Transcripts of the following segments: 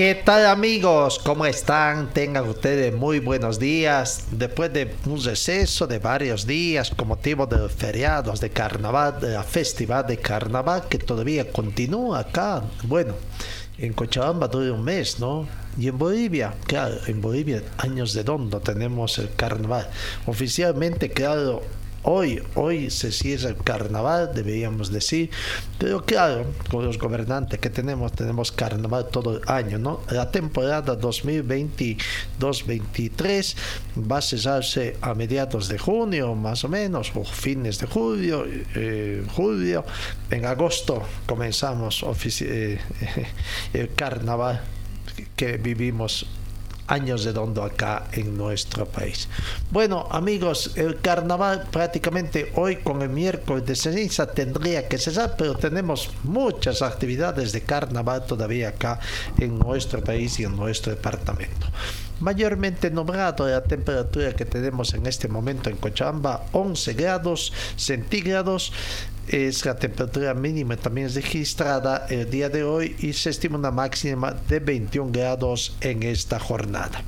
¿Qué tal amigos? ¿Cómo están? Tengan ustedes muy buenos días. Después de un receso de varios días con motivo de feriados de carnaval, de la festival de carnaval que todavía continúa acá. Bueno, en Cochabamba dura un mes, ¿no? Y en Bolivia, claro, en Bolivia, años de dondo tenemos el carnaval. Oficialmente, claro, Hoy, hoy se cierra el carnaval, deberíamos decir, pero claro, con los gobernantes que tenemos, tenemos carnaval todo el año, ¿no? La temporada 2022-23 va a cesarse a mediados de junio, más o menos, o fines de julio, eh, julio. En agosto comenzamos eh, el carnaval que vivimos años de dondo acá en nuestro país. Bueno, amigos, el carnaval prácticamente hoy con el miércoles de ceniza tendría que cesar, pero tenemos muchas actividades de carnaval todavía acá en nuestro país y en nuestro departamento. Mayormente nombrado la temperatura que tenemos en este momento en Cochabamba, 11 grados centígrados es la temperatura mínima también registrada el día de hoy y se estima una máxima de 21 grados en esta jornada.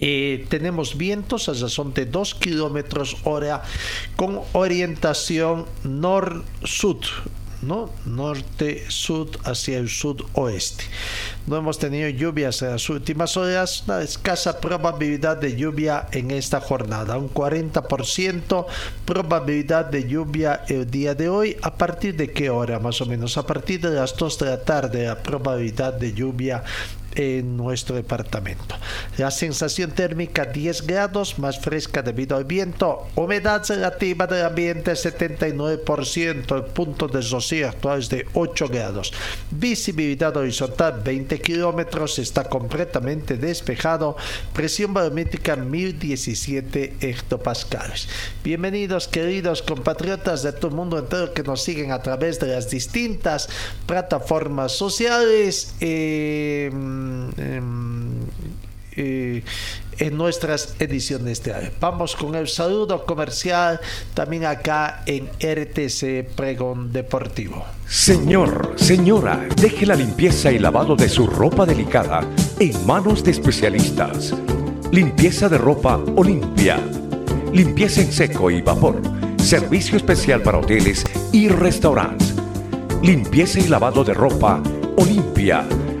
Eh, tenemos vientos a razón de 2 kilómetros hora con orientación nor-sud, ¿no? norte-sud hacia el sudoeste. No hemos tenido lluvias en las últimas horas, una escasa probabilidad de lluvia en esta jornada, un 40% probabilidad de lluvia el día de hoy. ¿A partir de qué hora más o menos? A partir de las 2 de la tarde la probabilidad de lluvia en nuestro departamento. La sensación térmica 10 grados, más fresca debido al viento. Humedad relativa del ambiente 79%. El punto de rocío actual es de 8 grados. Visibilidad horizontal 20 kilómetros. Está completamente despejado. Presión barométrica 1017 hectopascales. Bienvenidos queridos compatriotas de todo el mundo entero que nos siguen a través de las distintas plataformas sociales. Eh, eh, en nuestras ediciones de hoy. Vamos con el saludo comercial también acá en RTC Pregón Deportivo. Señor, señora, deje la limpieza y lavado de su ropa delicada en manos de especialistas. Limpieza de ropa Olimpia. Limpieza en seco y vapor. Servicio especial para hoteles y restaurantes. Limpieza y lavado de ropa Olimpia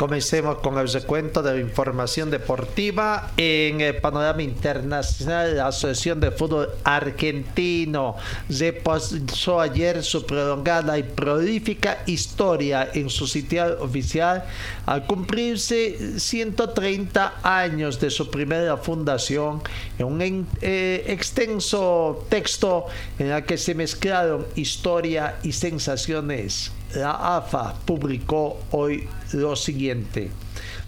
Comencemos con el recuento de la información deportiva en el panorama internacional. La Asociación de Fútbol Argentino reposó ayer su prolongada y prolífica historia en su sitio oficial al cumplirse 130 años de su primera fundación en un eh, extenso texto en el que se mezclaron historia y sensaciones la AFA publicó hoy lo siguiente.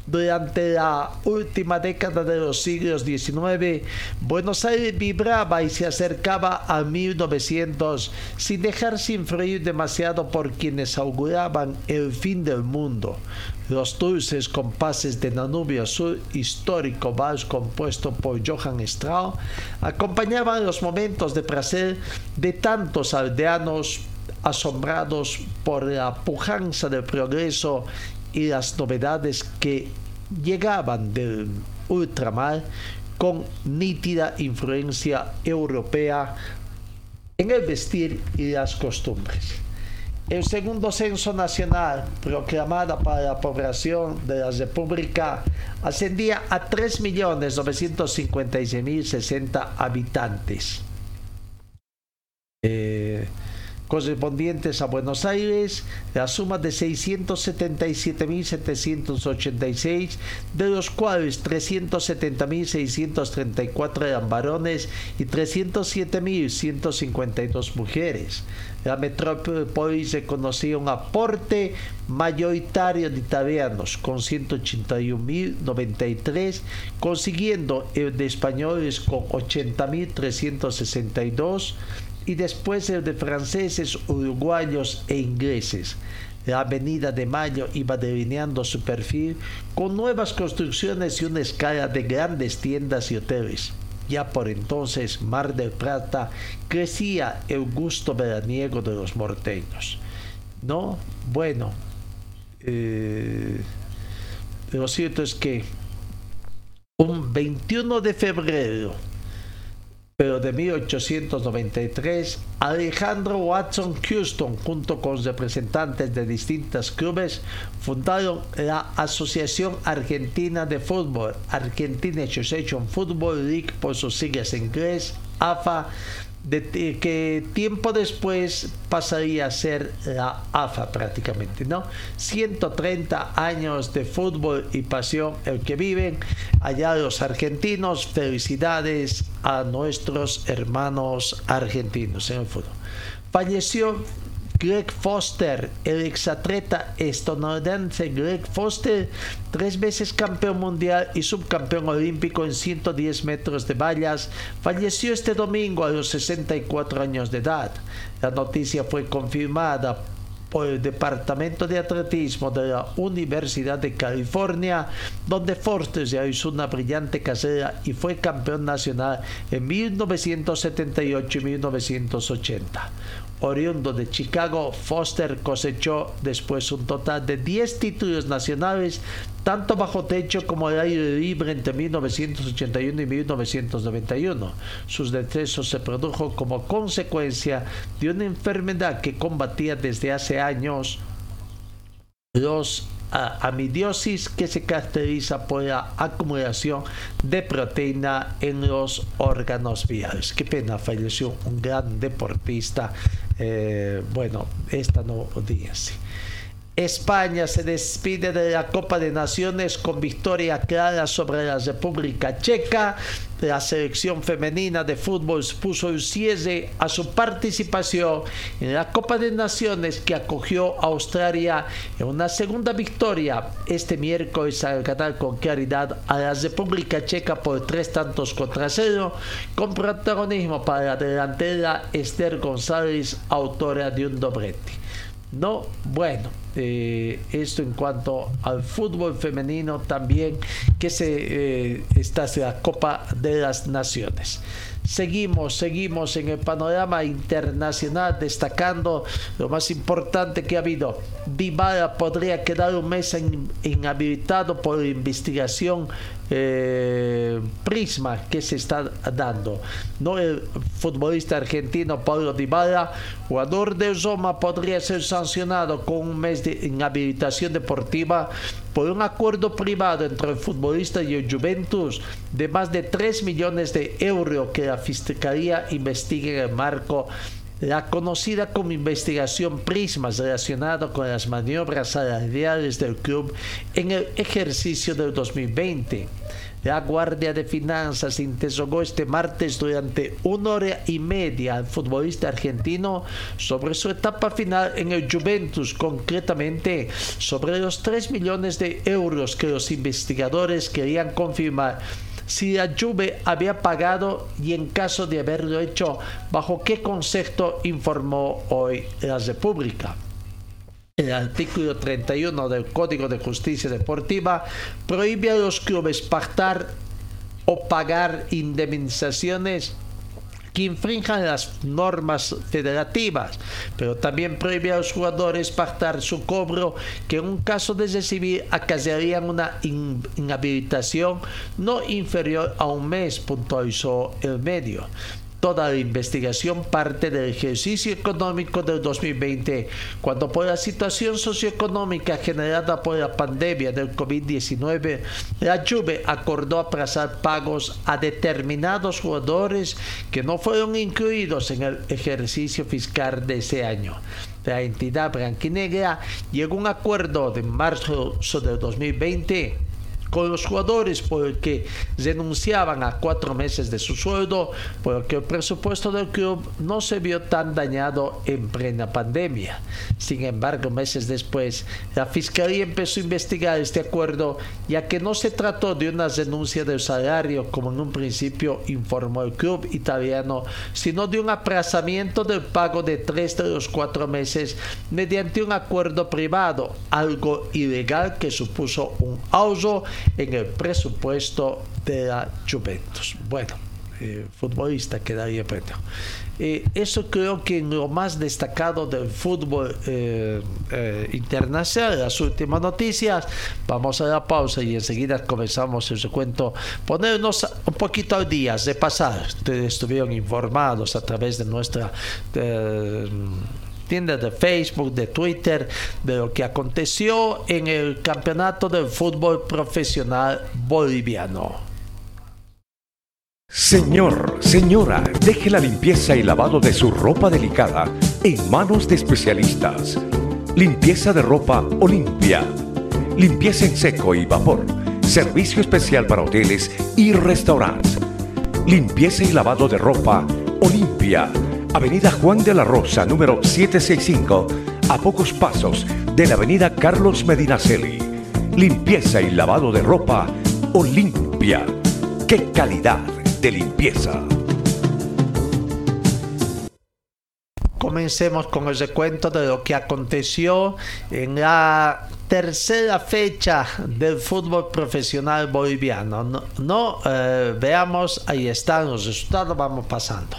Durante la última década de los siglos XIX, Buenos Aires vibraba y se acercaba a 1900 sin dejarse influir demasiado por quienes auguraban el fin del mundo. Los dulces compases de Danubio Azul, histórico vals compuesto por Johann Strauss, acompañaban los momentos de placer de tantos aldeanos asombrados por la pujanza del progreso y las novedades que llegaban del ultramar con nítida influencia europea en el vestir y las costumbres. El segundo censo nacional proclamado para la población de la República ascendía a 3.956.060 habitantes. Eh, correspondientes a Buenos Aires, la suma de 677.786, de los cuales 370.634 eran varones y 307.152 mujeres. La metrópoli reconocía un aporte mayoritario de italianos con 181.093, consiguiendo el de españoles con 80.362 y después el de franceses, uruguayos e ingleses. La Avenida de Mayo iba delineando su perfil con nuevas construcciones y una escala de grandes tiendas y hoteles. Ya por entonces Mar del Plata crecía el gusto veraniego de los morteños. ¿No? Bueno, eh, lo cierto es que un 21 de febrero pero de 1893, Alejandro Watson Houston, junto con representantes de distintos clubes, fundaron la Asociación Argentina de Fútbol, Argentina Association Football League por sus siglas en inglés, AFA, de, que tiempo después pasaría a ser la AFA prácticamente, ¿no? 130 años de fútbol y pasión el que viven allá los argentinos, felicidades a nuestros hermanos argentinos en el fútbol. Falleció Greg Foster, el exatleta estadounidense Greg Foster, tres veces campeón mundial y subcampeón olímpico en 110 metros de vallas, falleció este domingo a los 64 años de edad. La noticia fue confirmada por el Departamento de Atletismo de la Universidad de California, donde Foster realizó una brillante carrera y fue campeón nacional en 1978 y 1980 oriundo de Chicago, Foster cosechó después un total de 10 títulos nacionales, tanto bajo techo como al aire libre entre 1981 y 1991. Sus deceso se produjo como consecuencia de una enfermedad que combatía desde hace años los amidiosis que se caracteriza por la acumulación de proteína en los órganos viales. Qué pena, falleció un gran deportista. Eh, bueno, esta no así. España se despide de la Copa de Naciones con victoria clara sobre la República Checa. La selección femenina de fútbol puso un cierre a su participación en la Copa de Naciones que acogió a Australia en una segunda victoria este miércoles al ganar con claridad a la República Checa por tres tantos contra cero, con protagonismo para la delantera Esther González, autora de un doblete. No, bueno, eh, esto en cuanto al fútbol femenino también, que se eh, está la Copa de las Naciones. Seguimos, seguimos en el panorama internacional destacando lo más importante que ha habido. Dybala podría quedar un mes inhabilitado por investigación eh, prisma que se está dando. No el futbolista argentino Pablo Dybala, jugador de Roma, podría ser sancionado con un mes de inhabilitación deportiva por un acuerdo privado entre el futbolista y el Juventus de más de 3 millones de euros que la Fiscalía investiga en el marco la conocida como investigación Prismas relacionada con las maniobras salariales del club en el ejercicio del 2020. La Guardia de Finanzas interrogó este martes durante una hora y media al futbolista argentino sobre su etapa final en el Juventus, concretamente sobre los 3 millones de euros que los investigadores querían confirmar si la Juve había pagado y en caso de haberlo hecho, bajo qué concepto informó hoy la República. El artículo 31 del Código de Justicia Deportiva prohíbe a los clubes pactar o pagar indemnizaciones que infrinjan las normas federativas, pero también prohíbe a los jugadores pactar su cobro que en un caso de recibir acabarían una inhabilitación no inferior a un mes, puntualizó el medio. Toda la investigación parte del ejercicio económico del 2020, cuando por la situación socioeconómica generada por la pandemia del COVID-19, la Juve acordó aplazar pagos a determinados jugadores que no fueron incluidos en el ejercicio fiscal de ese año. La entidad blanquinegra llegó a un acuerdo de marzo del 2020 con los jugadores porque renunciaban a cuatro meses de su sueldo porque el presupuesto del club no se vio tan dañado en plena pandemia. Sin embargo, meses después, la Fiscalía empezó a investigar este acuerdo ya que no se trató de una renuncia del salario como en un principio informó el club italiano, sino de un aplazamiento del pago de tres de los cuatro meses mediante un acuerdo privado, algo ilegal que supuso un ahorro en el presupuesto de la Juventus. Bueno, eh, futbolista quedaría premio. Eh, eso creo que lo más destacado del fútbol eh, internacional, las últimas noticias. Vamos a la pausa y enseguida comenzamos el recuento. Ponernos un poquito al día, de pasar. Ustedes estuvieron informados a través de nuestra de Facebook, de Twitter, de lo que aconteció en el campeonato del fútbol profesional boliviano. Señor, señora, deje la limpieza y lavado de su ropa delicada en manos de especialistas. Limpieza de ropa Olimpia. Limpieza en seco y vapor. Servicio especial para hoteles y restaurantes. Limpieza y lavado de ropa Olimpia Avenida Juan de la Rosa, número 765, a pocos pasos de la Avenida Carlos Medinaceli. Limpieza y lavado de ropa Olimpia. ¡Qué calidad de limpieza! Comencemos con el recuento de lo que aconteció en la tercera fecha del fútbol profesional boliviano. No, eh, veamos, ahí están los resultados, vamos pasando.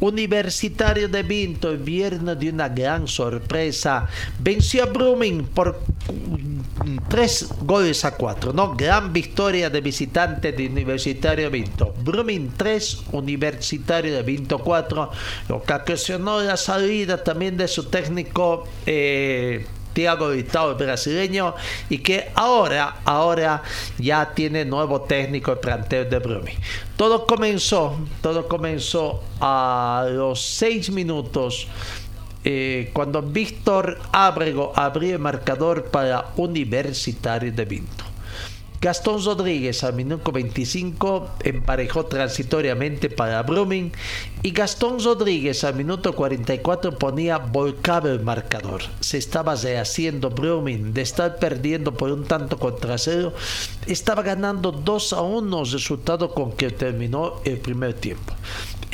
Universitario de Vinto, el viernes de una gran sorpresa, venció a Brumming por tres goles a cuatro, ¿no? Gran victoria de visitante de Universitario de Vinto. Brumming 3, Universitario de Vinto 4, lo que ocasionó la salida también de su técnico. Eh, Thiago Vitao, el brasileño, y que ahora, ahora ya tiene nuevo técnico el plantel de Brumi. Todo comenzó, todo comenzó a los seis minutos. Eh, cuando Víctor Ábrego abrió el marcador para Universitario de Vinto. Gastón Rodríguez al minuto 25 emparejó transitoriamente para Brumming y Gastón Rodríguez al minuto 44 ponía volcado el marcador. Se estaba rehaciendo Brumming de estar perdiendo por un tanto contra cero. Estaba ganando 2 a 1, resultado con que terminó el primer tiempo.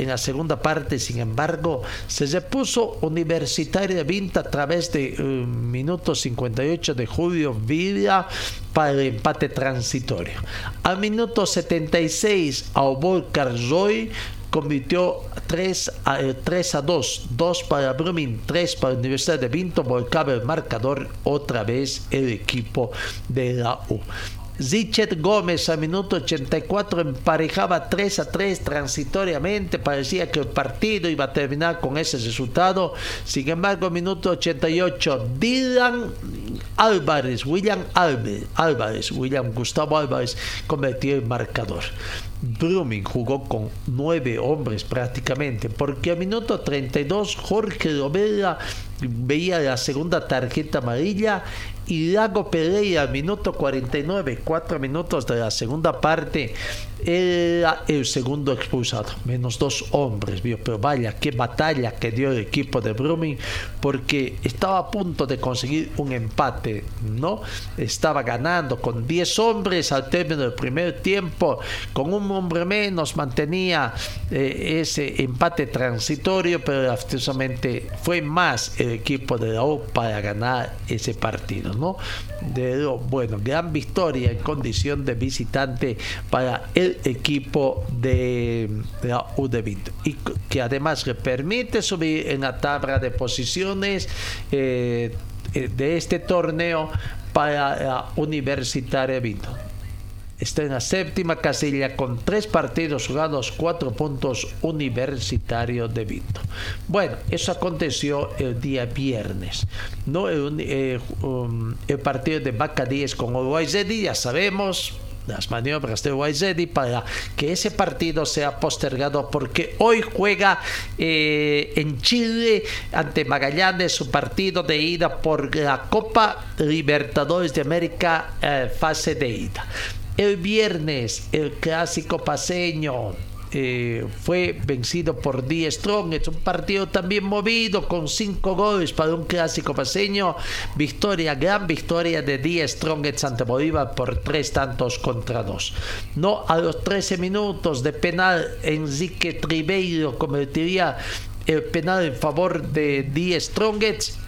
En la segunda parte, sin embargo, se repuso Universitario de Vinta a través de uh, minuto 58 de Julio Villa para el empate transitorio. Al minuto 76, Aubol Carzoy convirtió 3 a, 3 eh, a 2, 2 para Brumming, 3 para la Universidad de Vinto, volcaba el marcador otra vez el equipo de la U. Zichet Gómez a minuto 84 emparejaba 3 a 3 transitoriamente. Parecía que el partido iba a terminar con ese resultado. Sin embargo, minuto 88, Dylan Álvarez, William Álvarez, William Gustavo Álvarez convirtió el marcador. Brumming jugó con nueve hombres prácticamente, porque a minuto 32 Jorge Romera veía la segunda tarjeta amarilla y Lago Pereira, minuto 49, cuatro minutos de la segunda parte, era el segundo expulsado, menos dos hombres, pero vaya, qué batalla que dio el equipo de Brumming, porque estaba a punto de conseguir un empate, ¿no? Estaba ganando con 10 hombres al término del primer tiempo, con un hombre menos mantenía eh, ese empate transitorio, pero lastimosamente fue más el equipo de la U para ganar ese partido, ¿no? De, bueno, gran victoria en condición de visitante para el equipo de, la U de Vinto. Y que además le permite subir en la tabla de posiciones eh, eh, de este torneo para la Universitaria Vinto está en la séptima casilla con tres partidos jugados, cuatro puntos Universitario de Vinto. Bueno, eso aconteció el día viernes. ¿no? El, eh, um, partido de Bacadíes con Uruguay ya sabemos, las maniobras de Waizedi para que ese partido sea postergado porque hoy juega eh, en Chile ante Magallanes su partido de ida por la Copa Libertadores de América eh, fase de ida. El viernes el clásico paseño eh, fue vencido por Die Strong. Es un partido también movido con cinco goles para un clásico paseño. Victoria, gran victoria de Die Strong en Santa Bolívar por tres tantos contra dos. No a los 13 minutos de penal, Enrique Tribeiro convertiría el penal en favor de Die Strongets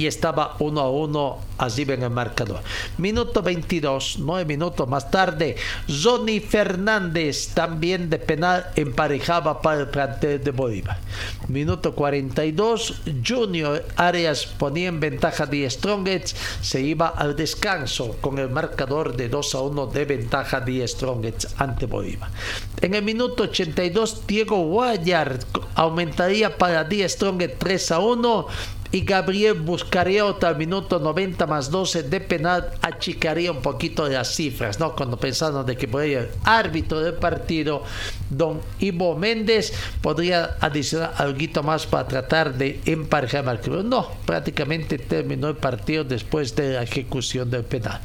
y estaba uno a uno así en el marcador. Minuto 22, nueve minutos más tarde, Johnny Fernández también de penal emparejaba para el plantel de Bolívar. Minuto 42, Junior Arias ponía en ventaja de Strongets, se iba al descanso con el marcador de 2 a 1 de ventaja de Strongets ante Bolívar. En el minuto 82, Diego Guayar aumentaría para Die Strongets 3 a 1 y Gabriel buscaría otro minuto 90 más 12 de penal, achicaría un poquito las cifras, ¿no? Cuando pensaron de que podría el árbitro del partido, don Ivo Méndez, podría adicionar algo más para tratar de emparejar al club. No, prácticamente terminó el partido después de la ejecución del penal.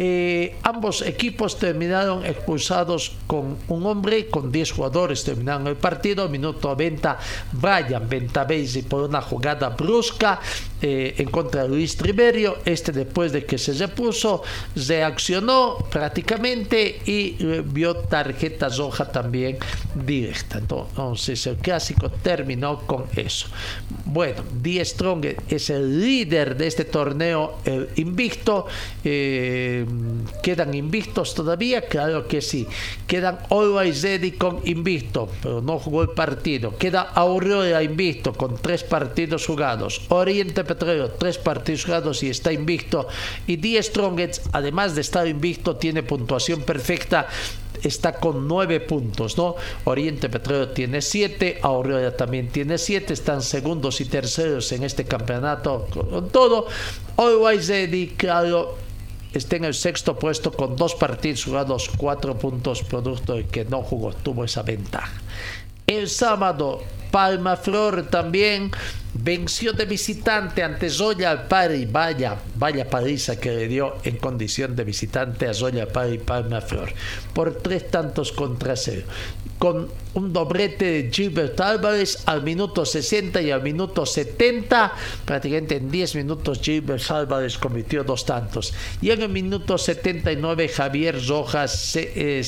Eh, ambos equipos terminaron expulsados con un hombre, con 10 jugadores terminaron el partido. Minuto 90, Brian Ventavesi por una jugada brusca eh, en contra de Luis Triverio. Este después de que se repuso, reaccionó prácticamente y eh, vio tarjeta roja también directa. Entonces el clásico terminó con eso. Bueno, Die Strong es el líder de este torneo, invicto. Eh, quedan invictos todavía, claro que sí. Quedan Always Ready con invicto, pero no jugó el partido. Queda Aurora invicto con tres partidos jugados. Oriente Petróleo, tres partidos jugados y está invicto. Y Die Strongets, además de estar invicto, tiene puntuación perfecta está con nueve puntos, ¿no? Oriente Petróleo tiene siete, Aurora también tiene siete, están segundos y terceros en este campeonato con todo. Always Ready, claro, está en el sexto puesto con dos partidos jugados, cuatro puntos, producto de que no jugó, tuvo esa ventaja. El sábado, Palma Flor también venció de visitante ante Zoya Alpari. Vaya, vaya paliza que le dio en condición de visitante a Zoya Alpari Palma Flor. Por tres tantos contra cero. Con un doblete de Gilbert Álvarez al minuto 60 y al minuto 70. Prácticamente en 10 minutos Gilbert Álvarez cometió dos tantos. Y en el minuto 79 Javier Rojas se, eh,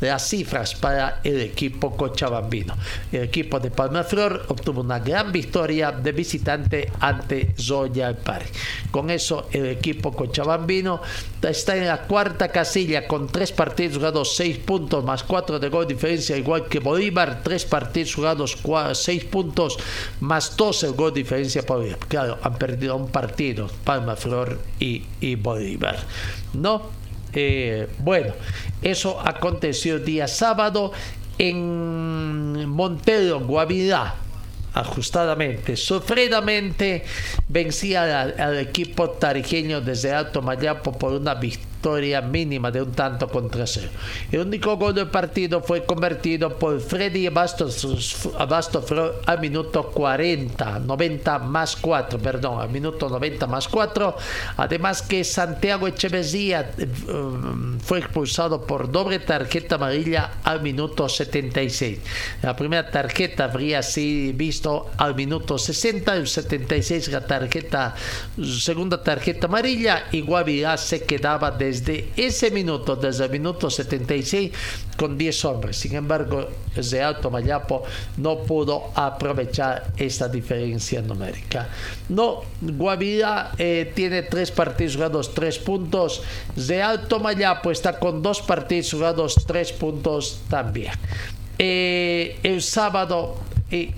las cifras para el equipo cochabambino. El equipo de Palma Flor obtuvo una gran victoria de visitante ante Zoya Alpari. Con eso el equipo cochabambino está en la cuarta casilla con tres partidos jugados, seis puntos más cuatro de gol diferencia, igual que Bolívar, tres partidos jugados, seis puntos más dos el gol diferencia. Claro, han perdido un partido, Palma Flor y, Bolívar. ¿No? Eh, bueno, eso aconteció el día sábado en Montero, Guavirá ajustadamente, sufridamente vencía al, equipo tarijeño desde Alto Mayapo por una victoria mínima de un tanto contra cero. El único gol del partido fue convertido por Freddy Abastos, al minuto 40, 90 más 4, perdón, al minuto 90 más 4. Además que Santiago Echeverría eh, fue expulsado por doble tarjeta amarilla al minuto 76. La primera tarjeta habría sido visto al minuto 60, el 76 la tarjeta, segunda tarjeta amarilla y Guavirá se quedaba de desde ese minuto, desde el minuto 76, con 10 hombres. Sin embargo, de Alto Mayapo no pudo aprovechar esta diferencia numérica. No, Guavirá eh, tiene tres partidos jugados, tres puntos. De Alto Mayapo está con dos partidos jugados, tres puntos también. Eh, el sábado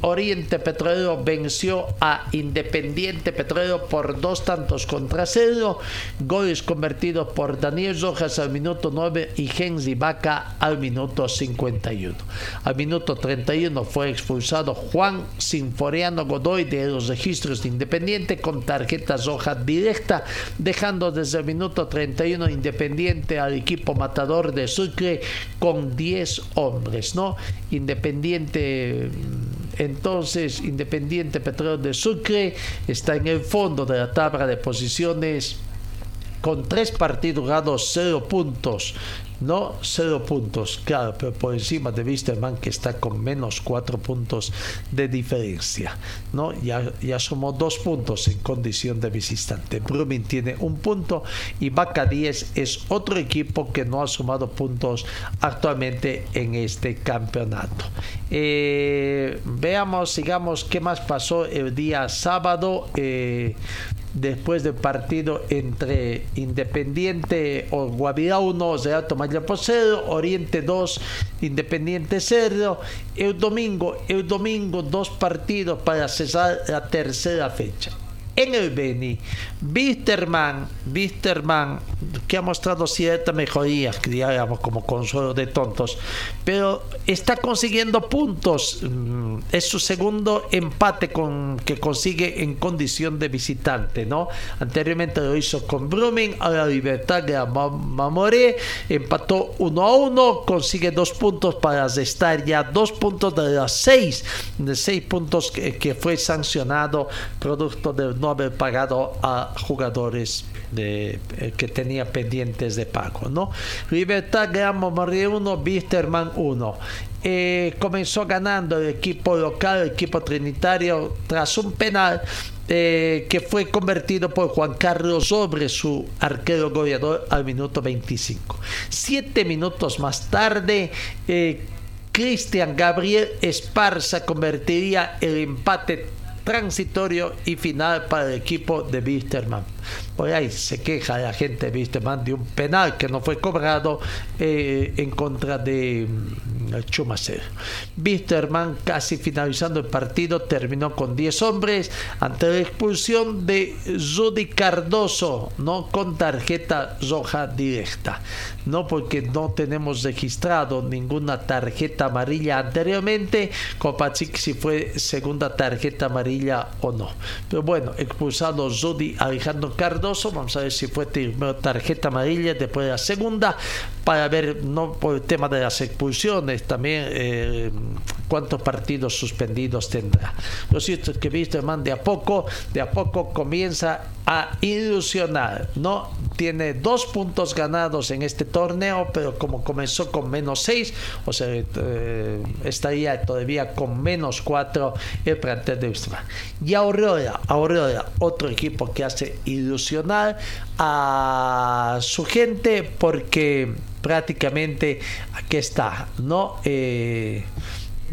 Oriente Petrolero venció a Independiente Petrolero por dos tantos contra cero. Goles convertidos por Daniel Rojas al minuto 9 y Genzi Vaca al minuto 51. Al minuto 31 fue expulsado Juan Sinforiano Godoy de los registros de Independiente con tarjeta roja directa, dejando desde el minuto 31 Independiente al equipo matador de Sucre con 10 hombres. ¿no? Independiente entonces, Independiente Petróleo de Sucre está en el fondo de la tabla de posiciones con tres partidos ganados, cero puntos. No cero puntos, claro, pero por encima de Wisterman que está con menos cuatro puntos de diferencia. ¿no? Ya, ya somos dos puntos en condición de visitante. Brumming tiene un punto y Vaca 10 es otro equipo que no ha sumado puntos actualmente en este campeonato. Eh, veamos, sigamos qué más pasó el día sábado. Eh, después del partido entre Independiente o Guavirá 1, Real Mayapo 0, Oriente 2, Independiente 0. El domingo, el domingo dos partidos para cesar la tercera fecha en el Beni. Wisterman, Wisterman, que ha mostrado cierta mejoría, digamos, como consuelo de tontos, pero está consiguiendo puntos. Mm, es su segundo empate con, que consigue en condición de visitante, ¿no? Anteriormente lo hizo con Brumming, la Libertad de Mamoré, empató 1 a 1, consigue dos puntos para estar ya dos puntos de las seis, de seis puntos que, que fue sancionado producto del no haber pagado a jugadores eh, que tenía pendientes de pago. ¿no? Libertad Gramo María 1, Bisterman 1. Eh, comenzó ganando el equipo local, el equipo trinitario, tras un penal eh, que fue convertido por Juan Carlos sobre su arquero goleador al minuto 25. Siete minutos más tarde, Cristian Gabriel Esparza convertiría el empate transitorio y final para el equipo de Wisterman. Por ahí se queja la gente de Wisterman de un penal que no fue cobrado eh, en contra de mm, Schumacher. Wisterman, casi finalizando el partido, terminó con 10 hombres ante la expulsión de Judy Cardoso, no con tarjeta roja directa. No porque no tenemos registrado ninguna tarjeta amarilla anteriormente, Kopachik si fue segunda tarjeta amarilla o no. Pero bueno, expulsado Judy Alejandro Cardoso, vamos a ver si fue tarjeta amarilla después de la segunda, para ver, no por el tema de las expulsiones, también eh, cuántos partidos suspendidos tendrá. Lo cierto es que Wisterman de a poco, de a poco comienza a ilusionar, ¿no? Tiene dos puntos ganados en este torneo, pero como comenzó con menos seis, o sea, eh, estaría todavía con menos cuatro el plantel de Wisterman. Y Aurora, Aurora, otro equipo que hace ilusionar a su gente porque prácticamente aquí está, ¿no? Eh,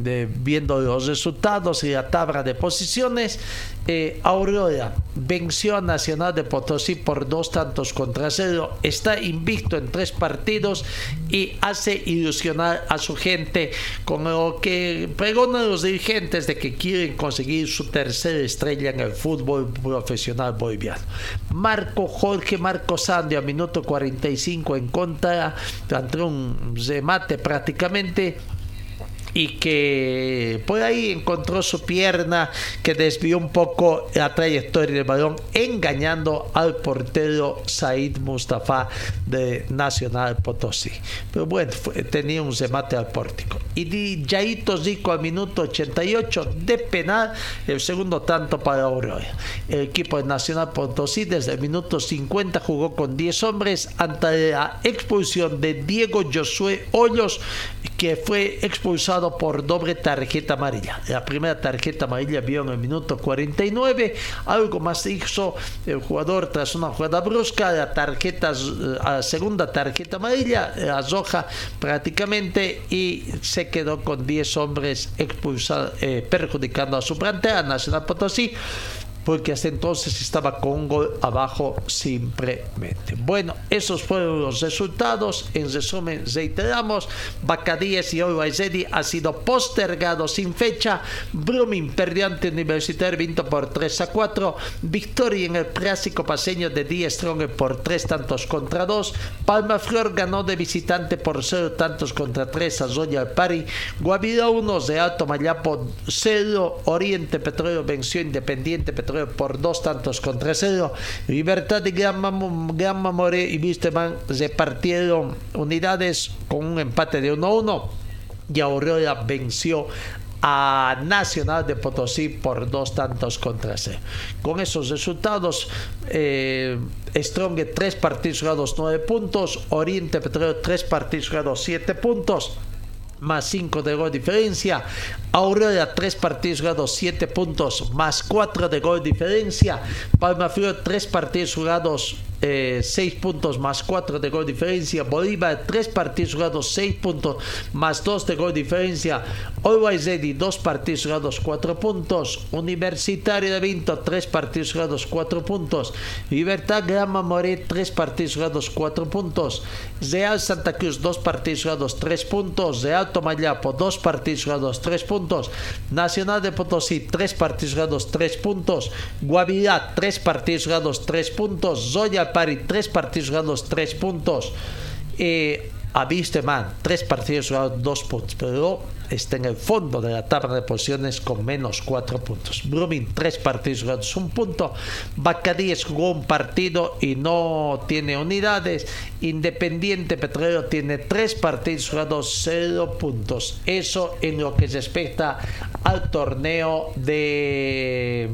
viendo los resultados y la tabla de posiciones, eh, Aurora venció a Nacional de Potosí por dos tantos contra cero, está invicto en tres partidos y hace ilusionar a su gente con lo que pregonan los dirigentes de que quieren conseguir su tercera estrella en el fútbol profesional boliviano. Marco Jorge Marco Sandio a minuto 45 en contra, ante un remate prácticamente y que por ahí encontró su pierna que desvió un poco la trayectoria del balón engañando al portero Said Mustafa de Nacional Potosí. Pero bueno tenía un remate al pórtico. Y Jaito Zico al minuto 88 de penal el segundo tanto para Aurora el equipo de Nacional Potosí desde el minuto 50 jugó con 10 hombres ante la expulsión de Diego Josué Hoyos que fue expulsado por doble tarjeta amarilla. La primera tarjeta amarilla vio en el minuto 49, algo más hizo el jugador tras una jugada brusca, la tarjeta, la segunda tarjeta amarilla, la roja prácticamente y se quedó con 10 hombres expulsados, eh, perjudicando a su plantera Nacional Potosí porque hasta entonces estaba con un gol abajo simplemente. Bueno, esos fueron los resultados. En resumen, reiteramos, Bacadíes y Olvaizedi ha sido postergado sin fecha. Brumming perdió ante Universitario Vinto por 3 a 4. Victoria en el clásico paseño de Die Strong por 3 tantos contra 2. Palma Flor ganó de visitante por 0 tantos contra 3 a Royal Pari. Guavirá 1 de Alto Mayapo 0. Oriente Petróleo venció Independiente Petróleo por dos tantos contra cero. Libertad de Granma, More y Wisterman repartieron unidades con un empate de 1 a 1 y Aurora venció a Nacional de Potosí por dos tantos contra cero. Con esos resultados, eh, Strong 3 partidos jugados 9 puntos, Oriente Petróleo 3 partidos jugados 7 puntos más 5 de gol diferencia. Aurora 3 partidos jugados 7 puntos más 4 de gol diferencia. Palma Frío 3 partidos jugados 6 eh, puntos más 4 de gol diferencia. Bolívar 3 partidos jugados 6 puntos más 2 de gol diferencia. Always Ready 2 partidos jugados 4 puntos. Universitario de Vinto 3 partidos jugados 4 puntos. Libertad Grama More 3 partidos jugados 4 puntos. Real Santa Cruz 2 partidos jugados 3 puntos. Real Tomayapo 2 partidos jugados 3 puntos. Nacional de Potosí 3 partidos jugados 3 puntos. Guavirá 3 partidos jugados 3 puntos. Zoya Pari, tres partidos jugados, tres puntos. Eh, a tres partidos jugados, dos puntos, pero está en el fondo de la tabla de posiciones con menos cuatro puntos. Brumming, tres partidos jugados, un punto. Bacadíes jugó un partido y no tiene unidades. Independiente Petrolero tiene tres partidos jugados, cero puntos. Eso en lo que respecta al torneo de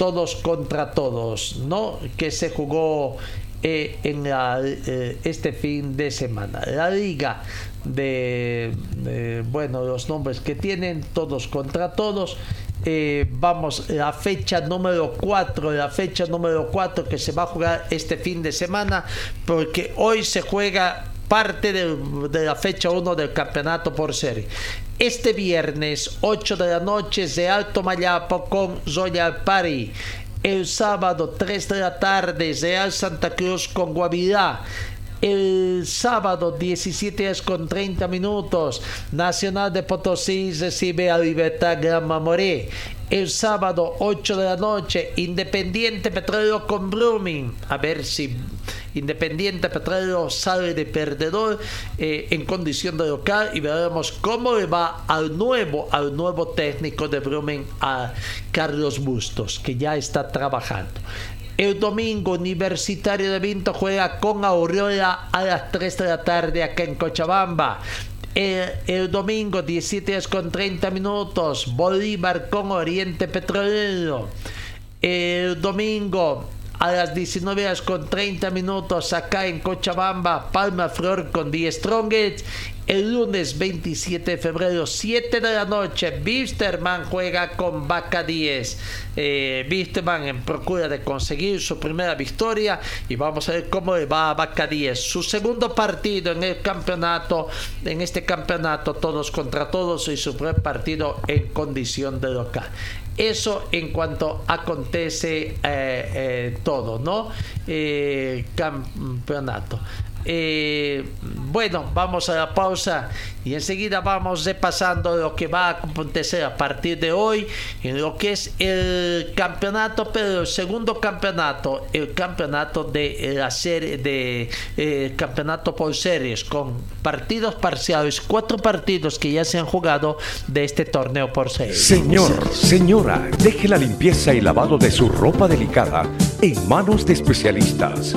todos contra todos, ¿no? Que se jugó eh, en eh, este fin de semana. La liga de, bueno, los nombres que tienen, todos contra todos. Eh, vamos, la fecha número 4, la fecha número 4 que se va a jugar este fin de semana, porque hoy se juega parte de, de la fecha 1 del campeonato por serie este viernes 8 de la noche de Alto Mayapo con Royal Party. El sábado 3 de la tarde Real Santa Cruz con Guavirá. El sábado 17 horas con 30 minutos Nacional de Potosí recibe a Libertad Gran Mamoré el sábado 8 de la noche, Independiente Petróleo con Blooming. A ver si Independiente Petróleo sale de perdedor eh, en condición de local y veremos cómo le va al nuevo, al nuevo técnico de Blooming, a Carlos Bustos, que ya está trabajando. El domingo Universitario de Vinto juega con Aurora a las 3 de la tarde acá en Cochabamba. El, domingo 17 horas con 30 minutos Bolívar con Oriente Petrolero. El domingo a las 19 horas con 30 minutos acá en Cochabamba, Palma Flor con 10 Strongest. El lunes 27 de febrero, 7 de la noche, Bisterman juega con Vaca 10. Eh, en procura de conseguir su primera victoria y vamos a ver cómo va a Vaca 10. Su segundo partido en el campeonato, en este campeonato, todos contra todos y su primer partido en condición de local. Eso en cuanto acontece eh, eh, todo, ¿no? Campeonato. Eh, bueno, vamos a la pausa y enseguida vamos repasando lo que va a acontecer a partir de hoy en lo que es el campeonato, pero el segundo campeonato, el campeonato de la serie de eh, campeonato por series con partidos parciales, cuatro partidos que ya se han jugado de este torneo por series. Señor, señora, deje la limpieza y lavado de su ropa delicada en manos de especialistas.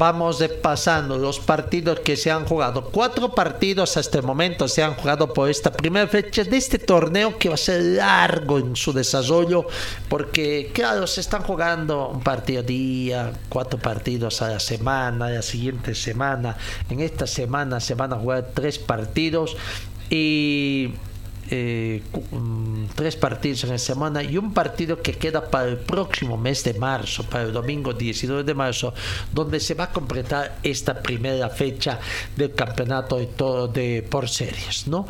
Vamos pasando los partidos que se han jugado. Cuatro partidos hasta el momento se han jugado por esta primera fecha de este torneo que va a ser largo en su desarrollo porque, claro, se están jugando un partido día, cuatro partidos a la semana, la siguiente semana. En esta semana se van a jugar tres partidos y eh, mm, tres partidos en la semana y un partido que queda para el próximo mes de marzo, para el domingo 19 de marzo, donde se va a completar esta primera fecha del campeonato de todo de por series, ¿no?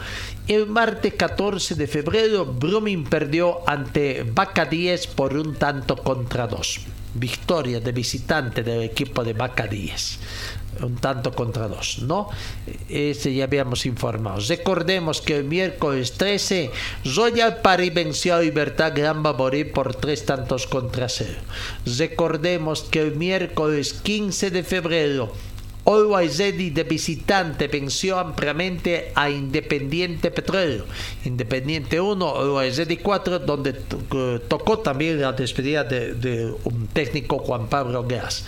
El martes 14 de febrero, Brumming perdió ante Vaca 10 por un tanto contra dos. Victoria de visitante del equipo de Vaca 10 un tanto contra dos, ¿no? Ese ya habíamos informado. Recordemos que el miércoles 13 Royal Paris venció a Libertad Gran Baborí por tres tantos contra cero. Recordemos que el miércoles 15 de febrero Always de visitante venció ampliamente a Independiente Petróleo. Independiente 1, Always Ready 4, donde tocó también la despedida de, de un técnico Juan Pablo Gas.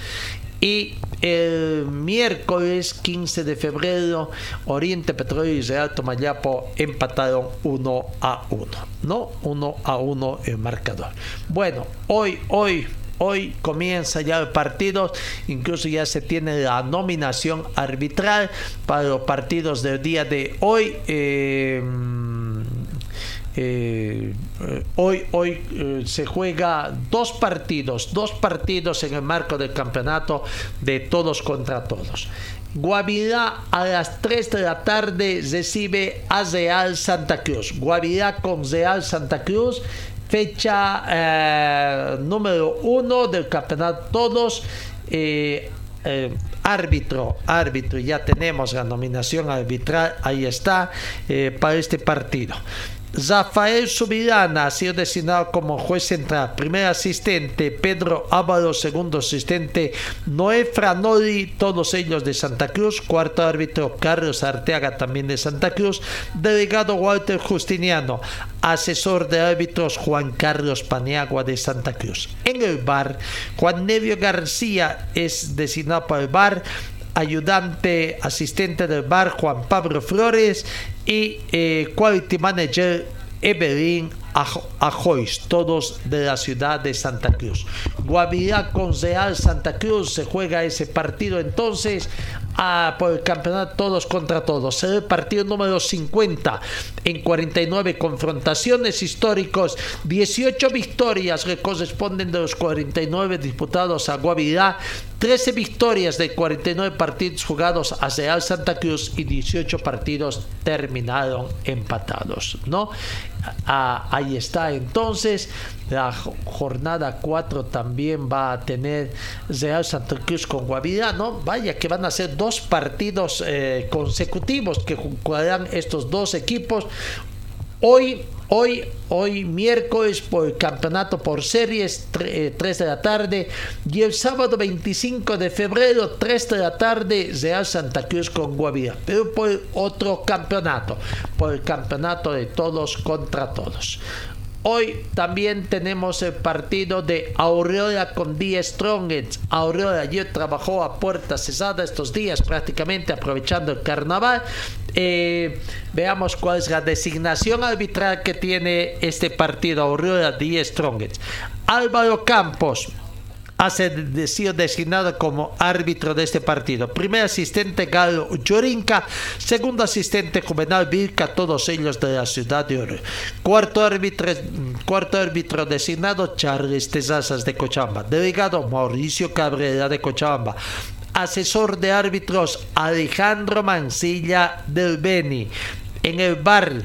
Y el miércoles 15 de febrero, Oriente Petróleo y Real Tomayapo empataron 1 a 1. ¿No? 1 a 1 el marcador. Bueno, hoy, hoy, Hoy comienza ya el partido, incluso ya se tiene la nominación arbitral para los partidos del día de hoy. Eh, eh, eh, hoy hoy eh, se juega dos partidos, dos partidos en el marco del campeonato de todos contra todos. Guavirá a las 3 de la tarde recibe a Real Santa Cruz. Guavirá con Real Santa Cruz, fecha número 1 del campeonato todos. árbitro, árbitro, ya tenemos la nominación arbitral, ahí está, para este partido. Rafael Subirana ha sido designado como juez central. Primer asistente Pedro Ávalo, segundo asistente Noé Franoli, todos ellos de Santa Cruz. Cuarto árbitro Carlos Arteaga, también de Santa Cruz. Delegado Walter Justiniano. Asesor de árbitros Juan Carlos Paniagua de Santa Cruz. En el bar, Juan Nevio García es designado para el bar ayudante asistente del bar Juan Pablo Flores y eh, quality manager Evelyn Ajois, todos de la ciudad de Santa Cruz. Guavirá con Real Santa Cruz se juega ese partido entonces por el campeonato todos contra todos. Será el partido número 50 en 49 confrontaciones históricos. 18 victorias que corresponden de los 49 disputados a Guavirá. 13 victorias de 49 partidos jugados a Real Santa Cruz y 18 partidos terminaron empatados, ¿no? Ah, ahí está entonces la jornada 4 también va a tener Real Santa Cruz con Guavirá, ¿no? Vaya que van a ser dos partidos eh, consecutivos que jugarán estos dos equipos. Hoy, hoy, hoy miércoles por el campeonato por series, 3 eh, de la tarde. Y el sábado 25 de febrero, 3 de la tarde, Real Santa Cruz con Guavirá. Pero por otro campeonato, por el campeonato de todos contra todos. Hoy también tenemos el partido de Aurora con Die Strongets. Aurora ayer trabajó a puerta cesada estos días, prácticamente aprovechando el carnaval. Eh, veamos cuál es la designación arbitral que tiene este partido Aurora Die Strongets. Álvaro Campos, ha sido designado como árbitro de este partido. Primer asistente Galo Llorinca, segundo asistente Juvenal Vilca, todos ellos de la ciudad de Oro. Cuarto árbitro, cuarto árbitro designado Charles Tezazas de Cochabamba. Delegado Mauricio Cabrera de Cochabamba asesor de árbitros Alejandro Mancilla del Beni. En el bar,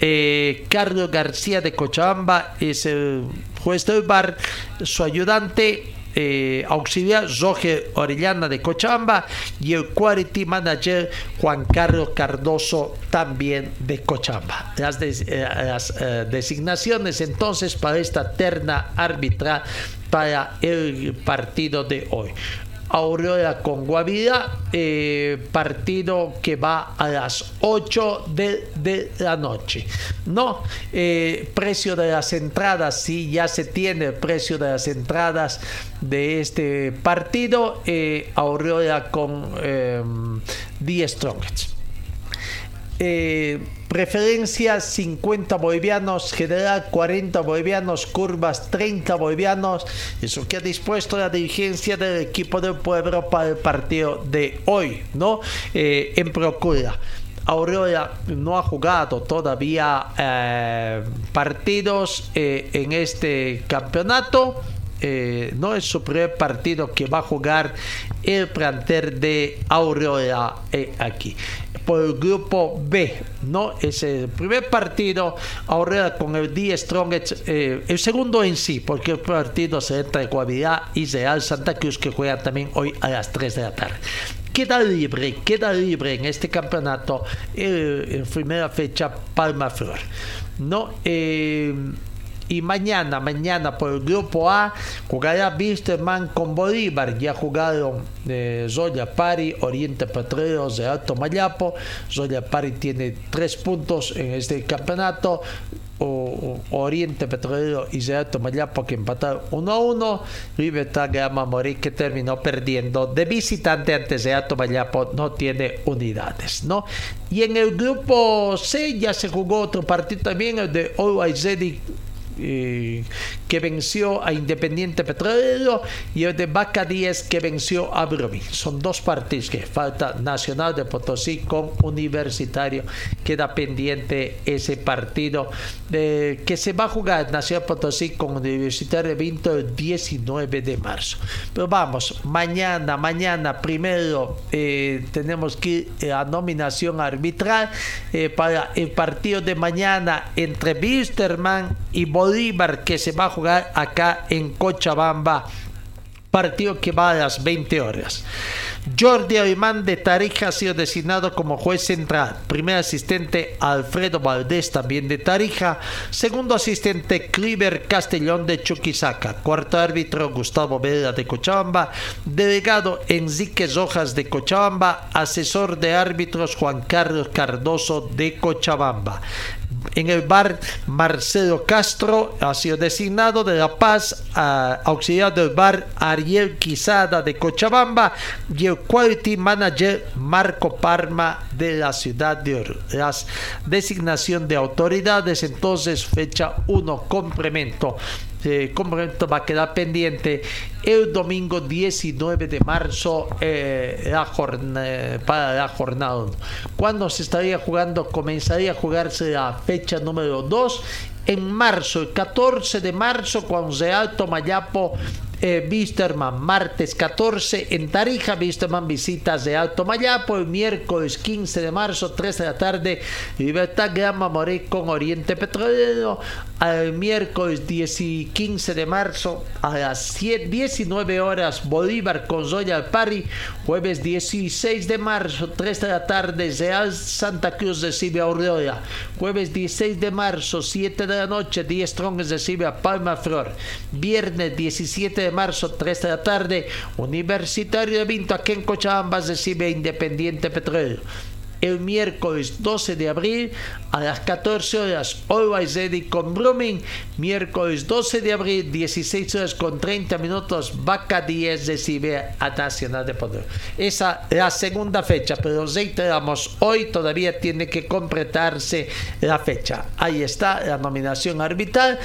eh, Carlos García de Cochabamba es el juez del bar. Su ayudante eh, auxiliar Roger Orellana de Cochabamba y el Quality Manager Juan Carlos Cardoso también de Cochabamba. Las, eh, eh, designaciones entonces para esta terna arbitral para el partido de hoy. Aurora con Guavirá, eh, partido que va a las 8 de, la noche. No, eh, precio de las entradas, sí, ya se tiene el precio de las entradas de este partido. Eh, Aurora con 10 Strongest. Eh, preferencia 50 bolivianos, general 40 bolivianos, curvas 30 bolivianos. Eso que ha dispuesto la dirigencia del equipo del pueblo para el partido de hoy, ¿no? Eh, en procura. Aurora no ha jugado todavía eh, partidos en este campeonato. no es su primer partido que va a jugar el planter de Aurora aquí por el grupo B, ¿no? Es el primer partido, ahora con el D Strongest, eh, el segundo en sí, porque el partido se entra de Guavirá y Real Santa Cruz que juega también hoy a las 3 de la tarde queda libre, queda libre en este campeonato en primera fecha Palma Flor. ¿no? Eh, y mañana, mañana por el grupo A jugará Bisterman con Bolívar. Ya jugaron eh, Zoya Pari, Oriente Petroleros de Alto Mayapo. Zoya Pari tiene tres puntos en este campeonato. Oriente Petrolero y Alto Mayapo que empataron 1 a 1. Libertad Gama Morí que terminó perdiendo de visitante ante Alto Mayapo no tiene unidades. ¿no? Y en el grupo C ya se jugó otro partido también, el de OIZ eh, que venció a Independiente Petrolero y el de Vaca 10 que venció a Bromi. Son dos partidos que falta Nacional de Potosí con Universitario. Queda pendiente ese partido de, que se va a jugar Nacional Potosí con Universitario Vinto el 19 de marzo. Pero vamos, mañana, mañana primero eh, tenemos que ir a nominación arbitral eh, para el partido de mañana entre Bisterman y Bolívar que se va a jugar acá en Cochabamba. Partido que va a las 20 horas. Jordi Arimán de Tarija ha sido designado como juez central. Primer asistente Alfredo Valdés, también de Tarija. Segundo asistente Cliver Castellón de Chuquisaca. Cuarto árbitro Gustavo Vela de Cochabamba. Delegado Enrique Rojas de Cochabamba. Asesor de árbitros Juan Carlos Cardoso de Cochabamba. En el bar, Marcelo Castro ha sido designado de La Paz, auxiliar del bar Ariel Quisada de Cochabamba y el quality manager Marco Parma de la ciudad de Orlas. Designación de autoridades, entonces fecha 1, complemento eh, va a quedar pendiente el domingo 19 de marzo eh, la para la jornada cuando se estaría jugando comenzaría a jugarse la fecha número 2 en marzo el 14 de marzo cuando se Alto Eh, martes 14 en Tarija, Bisterman visitas de Alto Mayapo, el miércoles 15 de marzo, 3 de la tarde, Libertad Grama Moré con Oriente Petrolero, el miércoles 10 y 15 de marzo a las 19 horas, Bolívar con Zoya Pari, jueves 16 de marzo, 3 de la tarde, Real Santa Cruz de Sibia Aurora, jueves 16 de marzo, 7 de la noche, 10 Strongs de Sibia Palma Flor, viernes 17 de marzo, 3 de la tarde, Universitario de Vinto, aquí en Cochabamba, recibe Independiente Petróleo. El miércoles 12 de abril a las 14 horas, Always Ready con Blooming. Miércoles 12 de abril, 16 horas con 30 minutos, Vaca 10 recibe a Nacional de Poder. Esa es la segunda fecha, pero reiteramos, hoy todavía tiene que completarse la fecha. Ahí está la nominación arbitral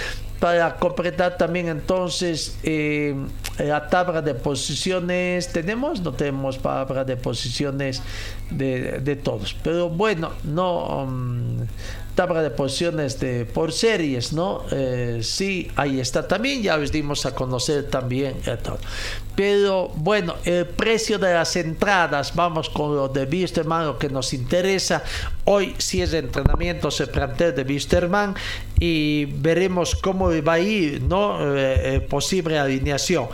para completar también entonces eh, la tabla de posiciones. Tenemos no tenemos tabla de posiciones de, todos. Pero bueno no um, tabla de posiciones de por series no eh, sí ahí está también ya les dimos a conocer también todo pero bueno, el precio de las entradas, vamos con lo de Wisterman, lo que nos interesa. Hoy, si es de entrenamiento, se plantea de Wisterman y veremos cómo va a ir, ¿no? Eh, eh, posible alineación.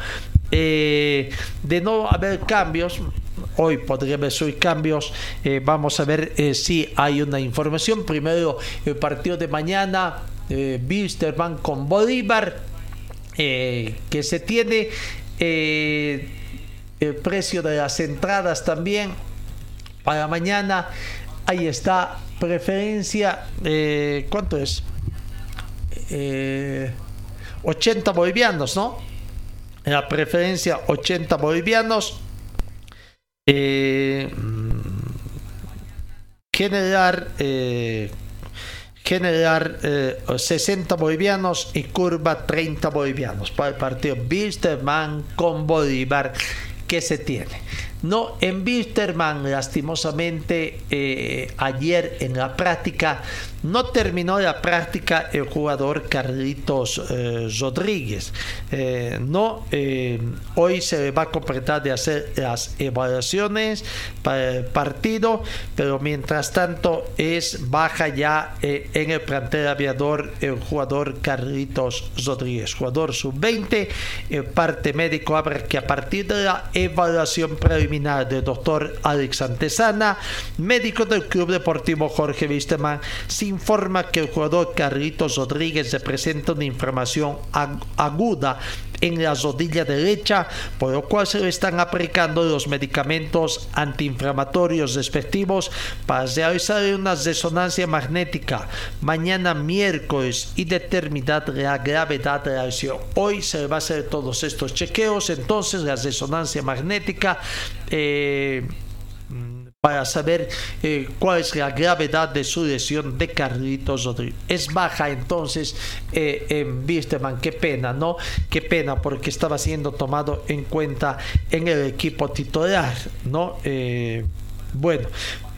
De no haber cambios, hoy podría haber cambios. vamos a ver si hay una información. Primero, el partido de mañana, eh, con Bolívar, que se tiene eh, el precio de las entradas también para mañana. Ahí está, preferencia, eh, ¿cuánto es? 80 bolivianos, ¿no? La preferencia 80 bolivianos. Eh, generar eh, generar 60 bolivianos y curva 30 bolivianos para el partido Bilsterman con Bolívar que se tiene. No, en Bilsterman, lastimosamente, eh, ayer en la práctica no terminó la práctica el jugador Carlitos eh, Rodríguez. Eh, no, eh, hoy se va a completar de hacer las evaluaciones para el partido, pero mientras tanto es baja ya en el plantel aviador el jugador Carlitos Rodríguez, jugador sub-20. El parte médico abre que a partir de la evaluación preliminar del doctor Alex Antesana, médico del Club Deportivo Jorge Wisterman, informa que el jugador Carlitos Rodríguez se presenta una inflamación aguda en la rodilla derecha, por lo cual se le están aplicando los medicamentos antiinflamatorios respectivos para realizar una resonancia magnética mañana miércoles y determinar la gravedad de la lesión. Hoy se va a hacer todos estos chequeos, entonces la resonancia magnética eh, para saber eh, cuál es la gravedad de su lesión de Carlitos Rodríguez. Es baja entonces eh, en Bisterman, qué pena, ¿no? Qué pena porque estaba siendo tomado en cuenta en el equipo titular, ¿no? Eh, bueno,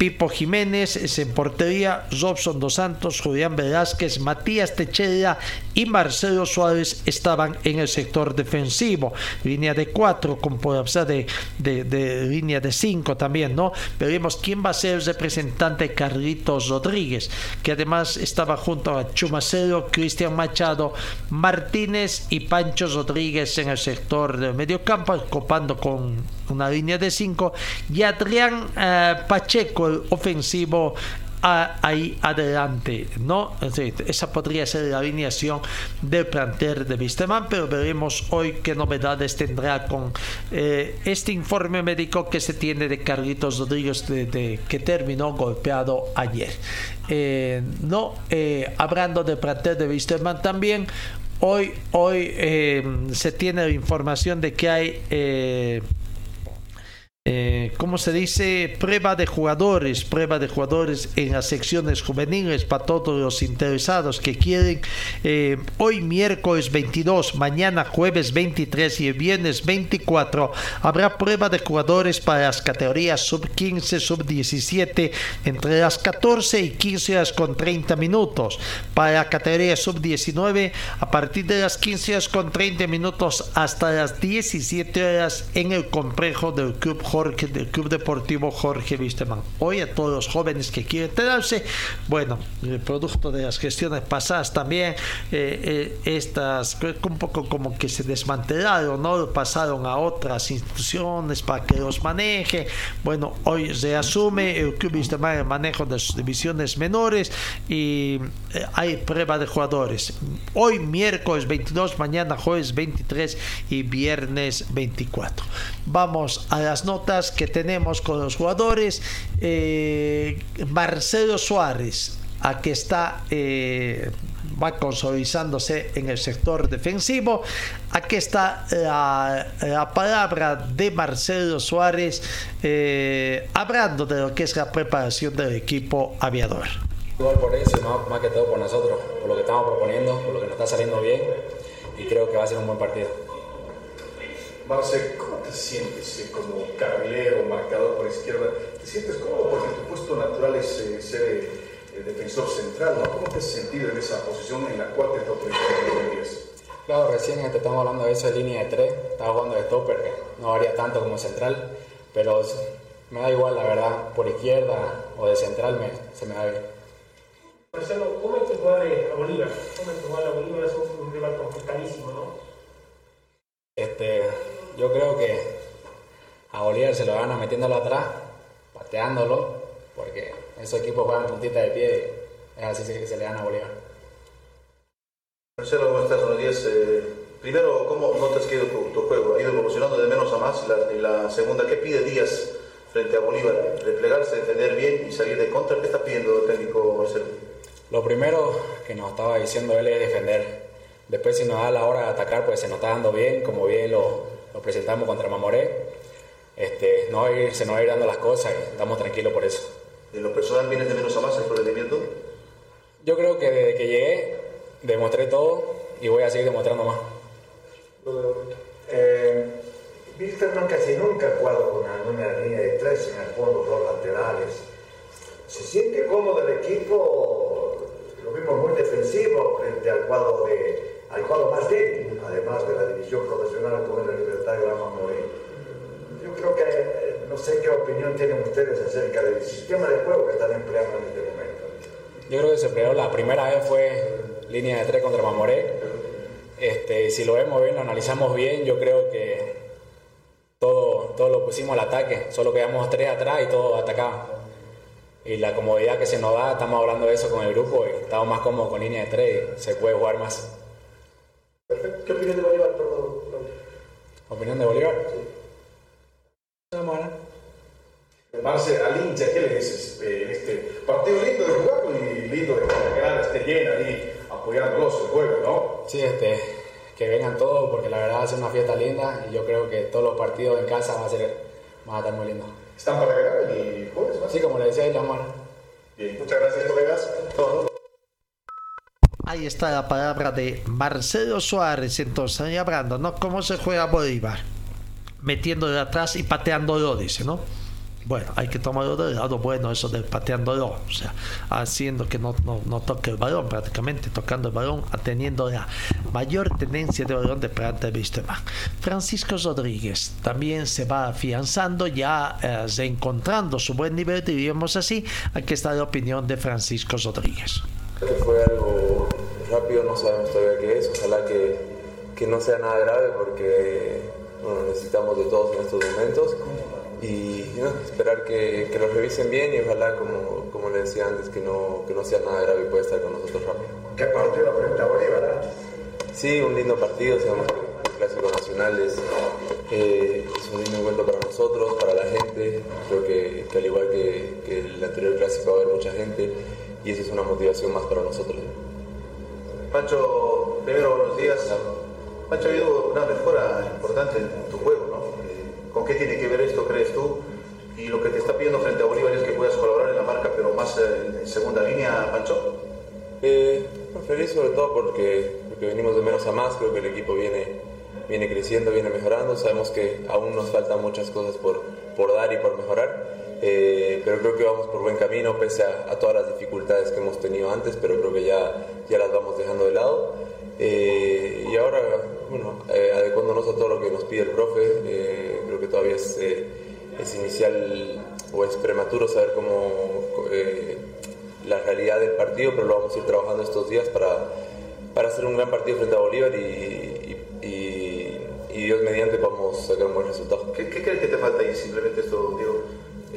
Pipo Jiménez en portería, Robson Dos Santos, Julián Velázquez, Matías Techera y Marcelo Suárez estaban en el sector defensivo. Línea de cuatro con de, de, de, línea de cinco también, ¿no? Veremos quién va a ser el representante Carlitos Rodríguez, que además estaba junto a Chumacero, Cristian Machado, Martínez y Pancho Rodríguez en el sector de mediocampo, copando con una línea de cinco, y Adrián eh, Pacheco ofensivo ahí adelante, ¿no? Esa podría ser la alineación del plantel de Visteman, pero veremos hoy qué novedades tendrá con eh, este informe médico que se tiene de Carlitos Rodríguez de, que terminó golpeado ayer. Eh, no, eh, hablando del plantel de Visteman también, hoy, hoy se tiene la información de que hay eh, ¿cómo se dice? Prueba de jugadores, prueba de jugadores en las secciones juveniles para todos los interesados que quieren. Eh, hoy miércoles 22, mañana jueves 23 y el viernes 24 habrá prueba de jugadores para las categorías sub 15, sub 17 entre las 14 y 15 horas con 30 minutos. Para la categoría sub 19 a partir de las 15 horas con 30 minutos hasta las 17 horas en el complejo del club Jorge, del Club Deportivo Jorge Wisterman. Hoy a todos los jóvenes que quieren enterarse, bueno, el producto de las gestiones pasadas también, eh, eh, estas un poco como que se desmantelaron, ¿no? Pasaron a otras instituciones para que los maneje. Bueno, hoy se asume el Club Wisterman el manejo de sus divisiones menores y eh, hay prueba de jugadores. Hoy miércoles 22, mañana jueves 23 y viernes 24. Vamos a las notas que tenemos con los jugadores. Eh, Marcelo Suárez, a que está eh, va consolidándose en el sector defensivo. Aquí está la, palabra de Marcelo Suárez eh, hablando de lo que es la preparación del equipo aviador. por eso, más que todo por nosotros, por lo que estamos proponiendo, por lo que nos está saliendo bien y creo que va a ser un buen partido. Marce, ¿cómo te sientes eh, como carrilero, marcador por izquierda? ¿Te sientes cómodo? Porque tu puesto natural es eh, ser eh, defensor central, ¿no? ¿Cómo te has sentido en esa posición en la cual te está utilizando el Claro, recién te estamos hablando de eso de línea de tres, estaba jugando de stopper, que no varía tanto como central, pero me da igual, la verdad, por izquierda o de central me, se me da bien. Marcelo, ¿cómo es que jugar a Bolívar? ¿Cómo es que jugar a Bolívar? Es un rival complicadísimo, ¿no? Este, yo creo que a Bolívar se lo van a metiéndolo atrás, pateándolo, porque esos equipos juegan puntita de pie y es así que se le dan a Bolívar. Marcelo, ¿cómo estás? Buenos días. Eh, primero, ¿cómo notas que tu, juego? ¿Ha ido evolucionando de menos a más? más. La, y la segunda, ¿qué pide Díaz frente a Bolívar? Replegarse, defender bien y salir de contra. ¿Qué está pidiendo el técnico Marcelo? Lo primero que nos estaba diciendo él es defender. Después si nos da la hora de atacar, pues se nos está dando bien, como bien lo, lo presentamos contra Mamoré. Este, no ir, se nos va a ir dando las cosas y estamos tranquilos por eso. ¿En lo personal vienes de menos a más el rendimiento? Yo creo que desde que llegué demostré todo y voy a seguir demostrando más. Eh, Wilterman casi nunca ha jugado con una, una línea de tres en el fondo, dos laterales. ¿Se siente cómodo el equipo? Lo vimos muy defensivo frente al cuadro, de, al cuadro más débil, además de la división profesional como el Libertario Rama Moreno. Yo creo que, eh, no sé qué opinión tienen ustedes acerca del sistema de juego que están empleando en este momento. Yo creo que se empleó la primera vez fue línea de tres contra Mamoré. Este, si lo vemos bien, lo analizamos bien, yo creo que todo, todo lo pusimos al ataque, solo quedamos tres atrás y todo atacaba. Y la comodidad que se nos da, estamos hablando de eso con el grupo y estamos más cómodos con línea de tres y se puede jugar más. Perfecto. ¿Qué opinión de Bolívar, perdón? ¿Opinión de Bolívar? Marce, al hincha, ¿qué le dices? Eh, este partido lindo de jugarlo y lindo de que la grada esté llena ahí apoyándolos el juego, ¿no? Sí, este, que vengan todos porque la verdad va a ser una fiesta linda y yo creo que todos los partidos en casa van a ser, van a estar muy lindos. ¿Están para ganar el jueves? ¿no? Sí, como le decía, ahí la mano. Bien, muchas gracias, colegas. Todo. Ahí está la palabra de Marcelo Suárez, entonces, ahí hablando, ¿no? ¿Cómo se juega Bolívar? Metiéndole atrás y pateándolo, dice, ¿no? Bueno, hay que tomarlo del lado bueno, eso de pateándolo, o sea, haciendo que no, toque el balón, prácticamente tocando el balón, teniendo la mayor tendencia de balón de parte de Wisterman. Francisco Rodríguez también se va afianzando, ya eh, reencontrando su buen nivel, diríamos así. Aquí está la opinión de Francisco Rodríguez. Fue algo rápido, no sabemos todavía qué es, ojalá que, que no sea nada grave porque bueno, necesitamos de todos en estos momentos y ¿no? esperar que, que, lo revisen bien y ojalá, como, como le decía antes, que no, que no sea nada grave y pueda estar con nosotros rápido. ¿Qué partido frente a Bolívar? Sí, un lindo partido, sabemos que el Clásico Nacional es, eh, es un lindo encuentro para nosotros, para la gente, creo que, que al igual que, que, el anterior Clásico va a haber mucha gente y esa es una motivación más para nosotros. Pancho, primero buenos días. Pancho, ha habido una mejora importante en tu juego, ¿no? ¿Con qué tiene que ver esto, crees tú? Y lo que te está pidiendo frente a Bolívar es que puedas colaborar en la marca, pero más en segunda línea, Pancho. Eh, feliz sobre todo porque, venimos de menos a más, creo que el equipo viene, viene creciendo, viene mejorando, sabemos que aún nos faltan muchas cosas por dar y por mejorar, eh, pero creo que vamos por buen camino pese a, a, todas las dificultades que hemos tenido antes, pero creo que ya, ya las vamos dejando de lado. Eh, y ahora, bueno, eh, adecuándonos a todo lo que nos pide el profe, eh, creo que todavía es, es, inicial o es prematuro saber cómo la realidad del partido, pero lo vamos a ir trabajando estos días para, para hacer un gran partido frente a Bolívar y, y, y, y Dios mediante vamos a sacar un buen resultado. ¿Qué, qué crees que te falta ahí? Simplemente esto, Diego.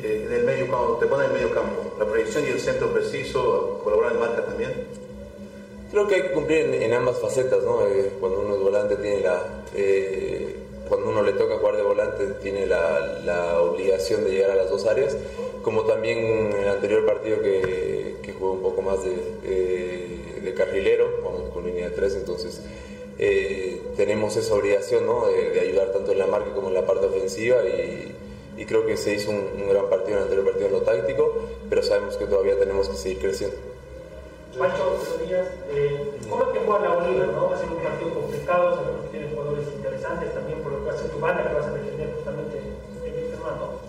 En el medio, cuando te ponen en el medio campo, la proyección y el centro preciso, colaborar en marca también. Creo que hay que cumplir en, en ambas facetas, ¿no? Eh, cuando uno es volante tiene la... Eh, cuando uno le toca jugar de volante tiene la, la, obligación de llegar a las dos áreas, como también en el anterior partido que, que jugué un poco más de, eh, de, carrilero, vamos con línea de tres, entonces eh, tenemos esa obligación ¿no? de, de, ayudar tanto en la marca como en la parte ofensiva y, y creo que se hizo un, un, gran partido en el anterior partido en lo táctico, pero sabemos que todavía tenemos que seguir creciendo. Pancho, buenos días. Eh, ¿Cómo es que juega la Bolívar? ¿no? Va a ser un partido complicado, sabemos que tiene jugadores interesantes también por lo que ser tu banda, que vas a defender justamente en este hermano.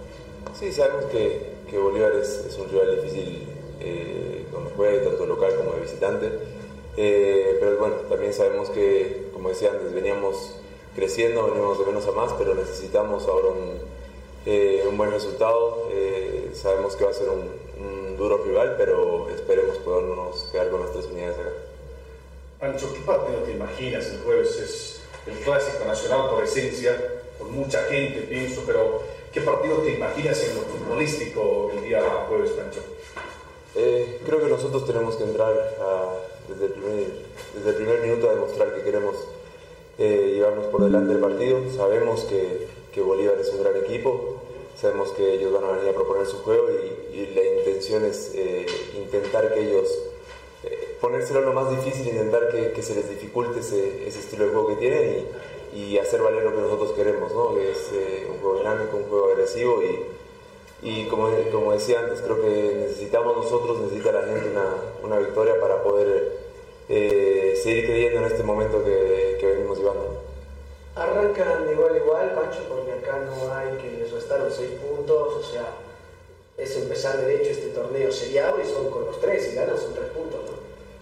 Sí, sabemos que, que Bolívar es, es, un rival difícil eh, donde juegue, tanto local como de visitante. Eh, pero bueno, también sabemos que, como decía antes, veníamos creciendo, venimos de menos a más, pero necesitamos ahora un, eh, un buen resultado. sabemos que va a ser un, un duro rival, pero esperemos podernos quedar con las tres unidades acá. Pancho, ¿qué partido te imaginas el jueves? Es el clásico nacional por esencia, con mucha gente, pienso, pero ¿qué partido te imaginas en lo futbolístico el día jueves, Pancho? Eh, creo que nosotros tenemos que entrar a, desde, el primer, desde, el primer, minuto a demostrar que queremos eh, llevarnos por delante el partido. Sabemos que, que Bolívar es un gran equipo, sabemos que ellos van a venir a proponer su juego y, la intención es eh, intentar que ellos, eh, ponérselo lo más difícil, intentar que, que se les dificulte ese, ese, estilo de juego que tienen y, hacer valer lo que nosotros queremos, ¿no? que es eh, un juego dinámico, un juego agresivo y, y como, como, decía antes, creo que necesitamos nosotros, necesita la gente una, una victoria para poder seguir creyendo en este momento que, que venimos llevando. Arrancan igual igual, Pancho, porque acá no hay que les restaron seis puntos, o sea, es empezar de hecho este torneo seriado y son con los tres, y ganan son tres puntos, ¿no?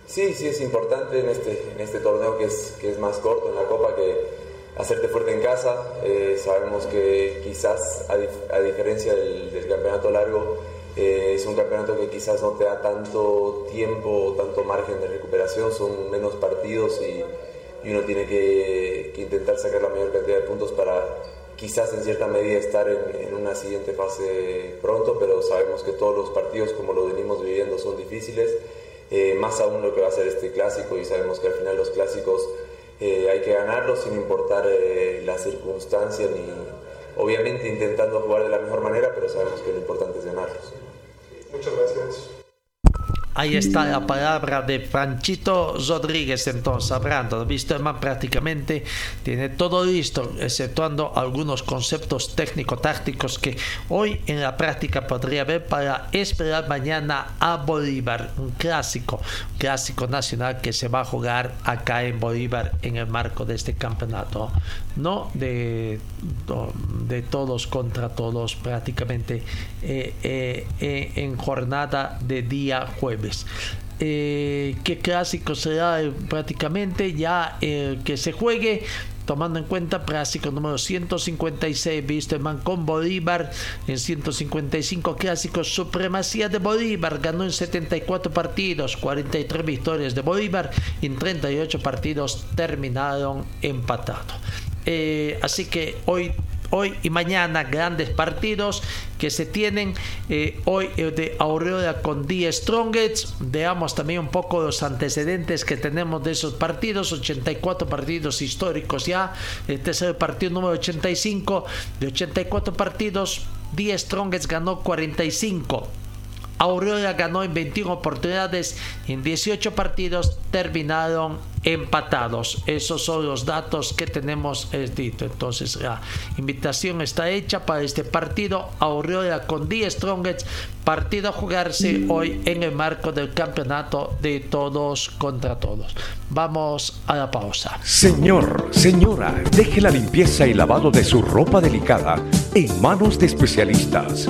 Sí, sí, es importante en este, en este torneo que es, que es más corto en la Copa que hacerte fuerte en casa. Eh, sabemos que quizás, a, dif a diferencia del, del, campeonato largo, eh, es un campeonato que quizás no te da tanto tiempo, tanto margen de recuperación, son menos partidos y y uno tiene que, que, intentar sacar la mayor cantidad de puntos para quizás en cierta medida estar en, en, una siguiente fase pronto, pero sabemos que todos los partidos como lo venimos viviendo son difíciles, eh, más aún lo que va a ser este clásico y sabemos que al final los clásicos eh, hay que ganarlos sin importar eh, la circunstancia ni obviamente intentando jugar de la mejor manera, pero sabemos que lo importante es ganarlos. Muchas gracias. Ahí está la palabra de Franchito Rodríguez entonces hablando. Wisterman prácticamente tiene todo listo, exceptuando algunos conceptos técnico-tácticos que hoy en la práctica podría haber para esperar mañana a Bolívar, un clásico, clásico nacional que se va a jugar acá en Bolívar en el marco de este campeonato. No de, de todos contra todos prácticamente eh, eh, eh, en jornada de día jueves. Eh, qué clásico será eh, prácticamente ya eh, que se juegue tomando en cuenta clásico número 156 Wisterman con Bolívar en 155 clásicos supremacía de Bolívar ganó en 74 partidos 43 victorias de Bolívar y en 38 partidos terminaron empatados. Eh, así que hoy hoy y mañana grandes partidos que se tienen eh, hoy eh, de Aureola con The Strongest veamos también un poco los antecedentes que tenemos de esos partidos. 84 partidos históricos ya. Este el partido número 85 de 84 partidos The Strongest ganó 45 Aurora ganó en 21 oportunidades en 18 partidos terminaron empatados. Esos son los datos que tenemos dito. Entonces la invitación está hecha para este partido. Aurora con 10 Strongest. Partido a jugarse hoy en el marco del campeonato de todos contra todos. Vamos a la pausa. Señor, señora, deje la limpieza y lavado de su ropa delicada en manos de especialistas.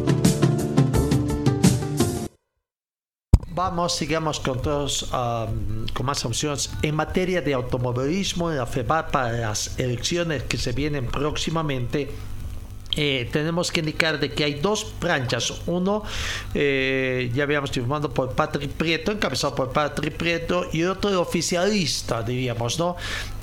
Vamos, sigamos con todos, um, con más opciones. En materia de automovilismo, en la para las elecciones que se vienen próximamente, eh, tenemos que indicar de que hay dos planchas. Uno, eh, ya habíamos informado por Patrick Prieto, encabezado por Patrick Prieto, y otro oficialista, diríamos, ¿no?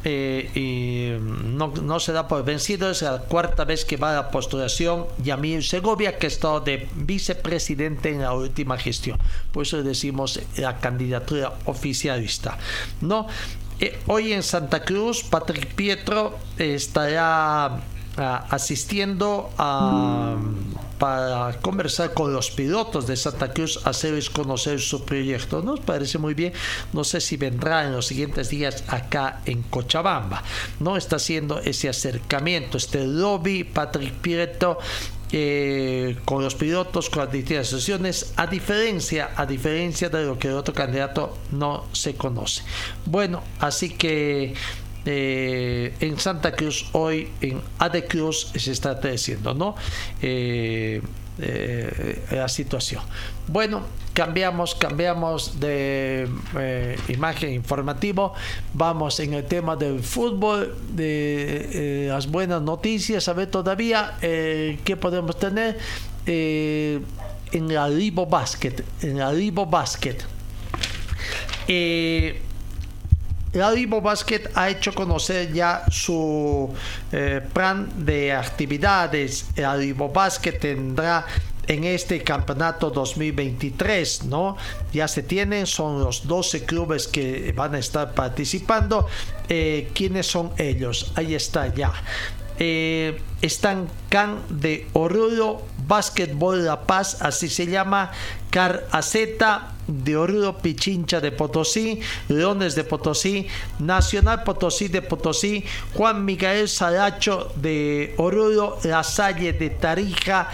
Eh, y no, no, se da por vencido, es la cuarta vez que va a la postulación Yamil Segovia, que ha estado de vicepresidente en la última gestión. Por eso decimos la candidatura oficialista, ¿no? hoy en Santa Cruz, Patrick Pietro estará asistiendo a, para conversar con los pilotos de Santa Cruz, hacerles conocer su proyecto. Nos parece muy bien. No sé si vendrá en los siguientes días acá en Cochabamba. No está haciendo ese acercamiento, este lobby, Patrick Pietro eh, con los pilotos, con las distintas asociaciones, a diferencia, a diferencia de lo que el otro candidato no se conoce. Bueno, así que eh, en Santa Cruz, hoy en Ade Cruz se está diciendo, ¿no? Eh, eh, la situación. Bueno, cambiamos, cambiamos de imagen informativo. Vamos en el tema del fútbol, de las buenas noticias. A ver todavía qué podemos tener. en la Libo Basket. En la Libo Basket. La Libo Basket ha hecho conocer ya su eh, plan de actividades. La Libo Basket tendrá en este campeonato 2023, ¿no? Ya se tienen, son los 12 clubes que van a estar participando. Eh, ¿Quiénes son ellos? Ahí está ya. Eh, están Can de Oruro, Básquetbol La Paz, así se llama, Car Aceta de Oruro, Pichincha de Potosí, Leones de Potosí, Nacional Potosí de Potosí, Juan Miguel Salacho de Oruro, La Salle de Tarija,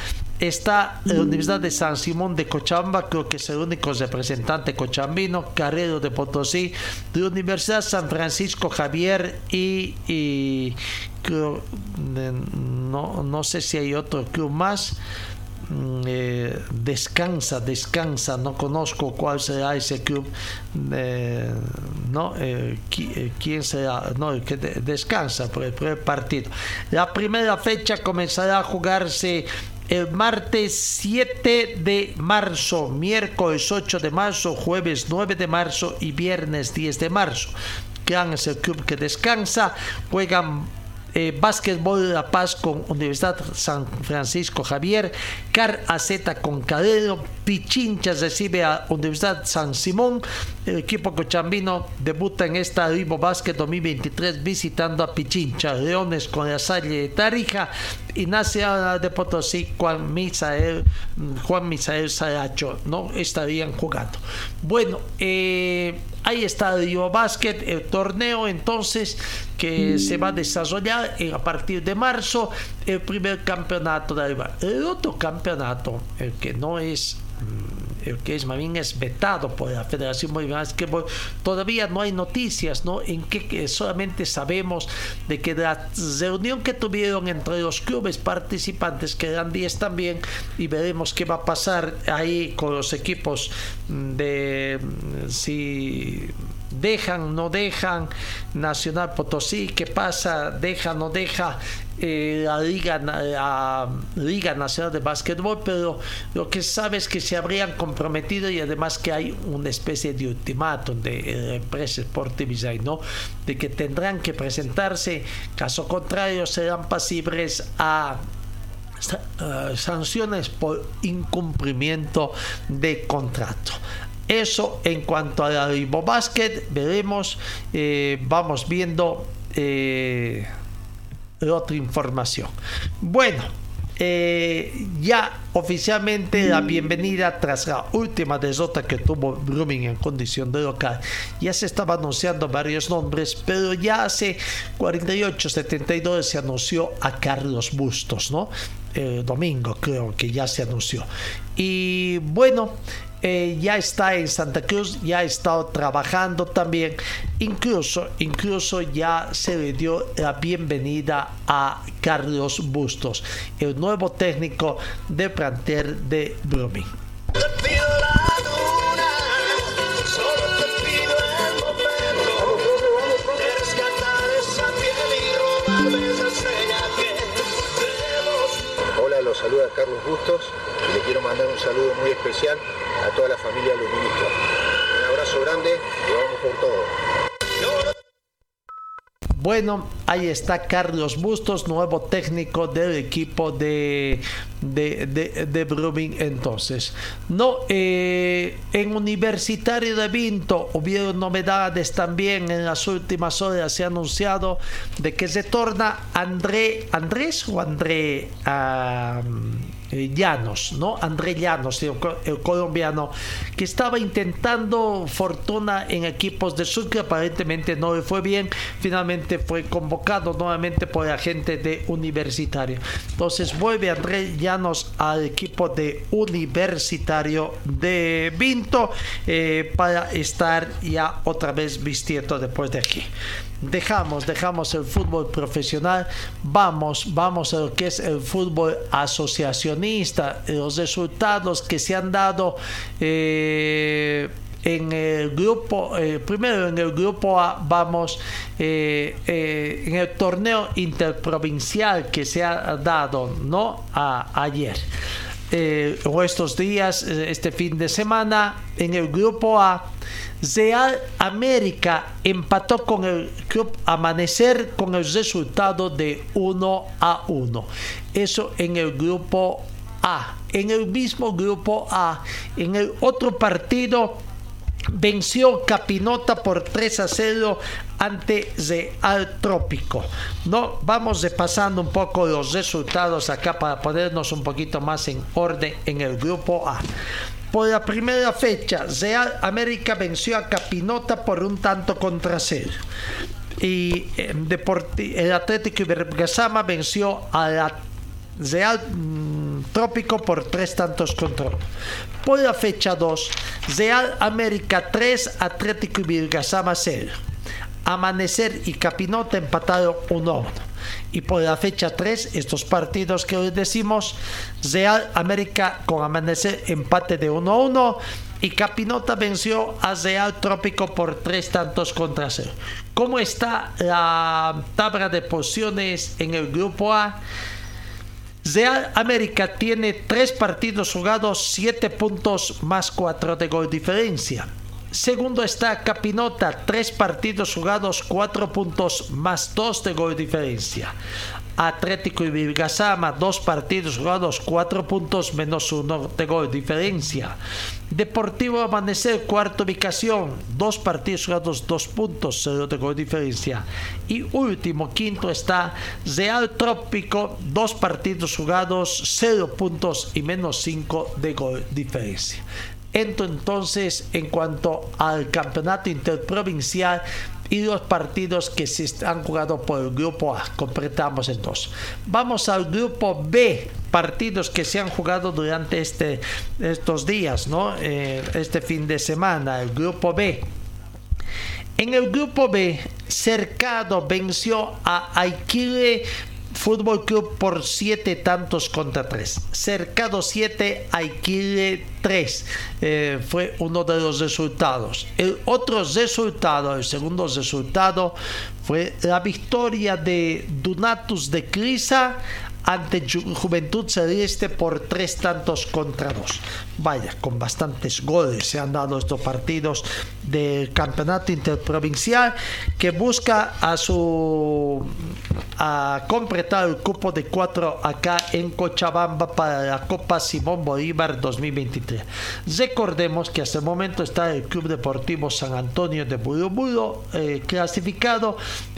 está la Universidad de San Simón de Cochabamba, creo que es el único representante cochambino, Carrero de Potosí, la Universidad San Francisco Javier y, y no, no sé si hay otro club más. Mm, eh, descansa, descansa, no conozco cuál será ese club, eh, no, eh, quién será, no, que descansa por el primer partido. La primera fecha comenzará a jugarse el martes 7 de marzo, miércoles 8 de marzo, jueves 9 de marzo y viernes 10 de marzo. Gran es el club que descansa, juegan eh, Básquetbol La Paz con Universidad San Francisco Javier, Car AZ con Cadero, Pichincha recibe a Universidad San Simón, el equipo cochambino debuta en esta Ribo Básquet 2023 visitando a Pichincha, Leones con la Salle de Tarija. Y de Potosí Juan Misael, Juan Misael Saracho, no estarían jugando. Bueno, eh, Ahí está Basket, el torneo. Entonces que se va a desarrollar a partir de marzo, el primer campeonato de arriba. El otro campeonato, el que no es mm, el que es más bien es vetado por la Federación Boliviana que todavía no hay noticias, ¿no? En que, solamente sabemos de que la reunión que tuvieron entre los clubes participantes, que eran 10 también, y veremos qué va a pasar ahí con los equipos de si dejan, no dejan, Nacional Potosí, qué pasa, deja, no deja eh, la Liga, Nacional de Básquetbol, pero lo que sabe es que se habrían comprometido y además que hay una especie de ultimátum de la empresa Sportivis, ¿no? De que tendrán que presentarse, caso contrario serán pasibles a sanciones por incumplimiento de contrato. Eso en cuanto a la Basket, veremos, eh, vamos viendo eh, otra información. Bueno, eh, ya oficialmente la bienvenida tras la última derrota que tuvo Blooming en condición de local. Ya se estaba anunciando varios nombres, pero ya hace 48, 72 se anunció a Carlos Bustos, ¿no? El domingo creo que ya se anunció. Y bueno, eh, ya está en Santa Cruz, ya ha estado trabajando también. Incluso, incluso ya se le dio la bienvenida a Carlos Bustos, el nuevo técnico de planter de Blooming. Hola, los saluda Carlos Bustos le quiero mandar un saludo muy especial a toda la familia luminista. Un abrazo grande y vamos por todo. Bueno, ahí está Carlos Bustos, nuevo técnico del equipo de, de, de, Brumming entonces. No, eh, en Universitario de Vinto hubieron novedades también en las últimas horas. Se ha anunciado de que se torna André, Andrés o André... Eh, Llanos, ¿no? André Llanos, el, colombiano, que estaba intentando fortuna en equipos de sur que aparentemente no le fue bien. Finalmente fue convocado nuevamente por la gente de Universitario. Entonces vuelve André Llanos al equipo de Universitario de Vinto eh, para estar ya otra vez vistiendo después de aquí dejamos, dejamos el fútbol profesional, vamos, vamos a lo que es el fútbol asociacionista, los resultados que se han dado eh, en el grupo, eh, primero en el grupo A, vamos, eh, en el torneo interprovincial que se ha dado, ¿no? Ayer. Eh, o estos días, eh, este fin de semana, en el grupo A, Real América empató con el Club Amanecer con el resultado de 1 a 1. Eso en el grupo A. En el mismo grupo A, en el otro partido, venció Capinota por 3 a 0 ante Real Trópico. No, vamos repasando un poco los resultados acá para ponernos un poquito más en orden en el grupo A. Por la primera fecha, Real América venció a Capinota por un tanto contra cero. Y eh, el Atlético Ibergasama venció a la Real mm, Trópico por tres tantos contra uno. Por la fecha 2, Real América 3, Atlético Ibergasama 0. Amanecer y Capinota empataron 1 a 1. Y por la fecha 3, estos partidos que hoy decimos, Real América con Amanecer empate de 1 a 1 y Capinota venció a Real Trópico por 3 tantos contra 0. ¿Cómo está la tabla de posiciones en el grupo A? Real América tiene 3 partidos jugados, 7 puntos más 4 de gol diferencia. Segundo está Capinota, tres partidos jugados, cuatro puntos más dos de gol diferencia. Atlético y Virgasama, dos partidos jugados, cuatro puntos menos uno de gol diferencia. Deportivo Amanecer, cuarta ubicación, dos partidos jugados, dos puntos, cero de gol diferencia. Y último, quinto está Real Trópico, dos partidos jugados, cero puntos y menos cinco de gol diferencia. Entonces, en cuanto al campeonato interprovincial y los partidos que se han jugado por el grupo A, completamos entonces. Vamos al grupo B, partidos que se han jugado durante este, estos días, ¿no? Eh, este fin de semana, el grupo B. En el grupo B, Cercado venció a Aikile Fútbol Club por 7 tantos contra 3. Cercado 7, Aikile 3. Eh, fue uno de los resultados. El otro resultado, el segundo resultado, fue la victoria de Donatus de Crisa ante Juventud Celeste por tres tantos contra dos. Vaya, con bastantes goles se han dado estos partidos del campeonato interprovincial que busca a su a completar el cupo de cuatro acá en Cochabamba para la Copa Simón Bolívar 2023. Recordemos que hasta el momento está el Club Deportivo San Antonio de Buruburo eh, clasificado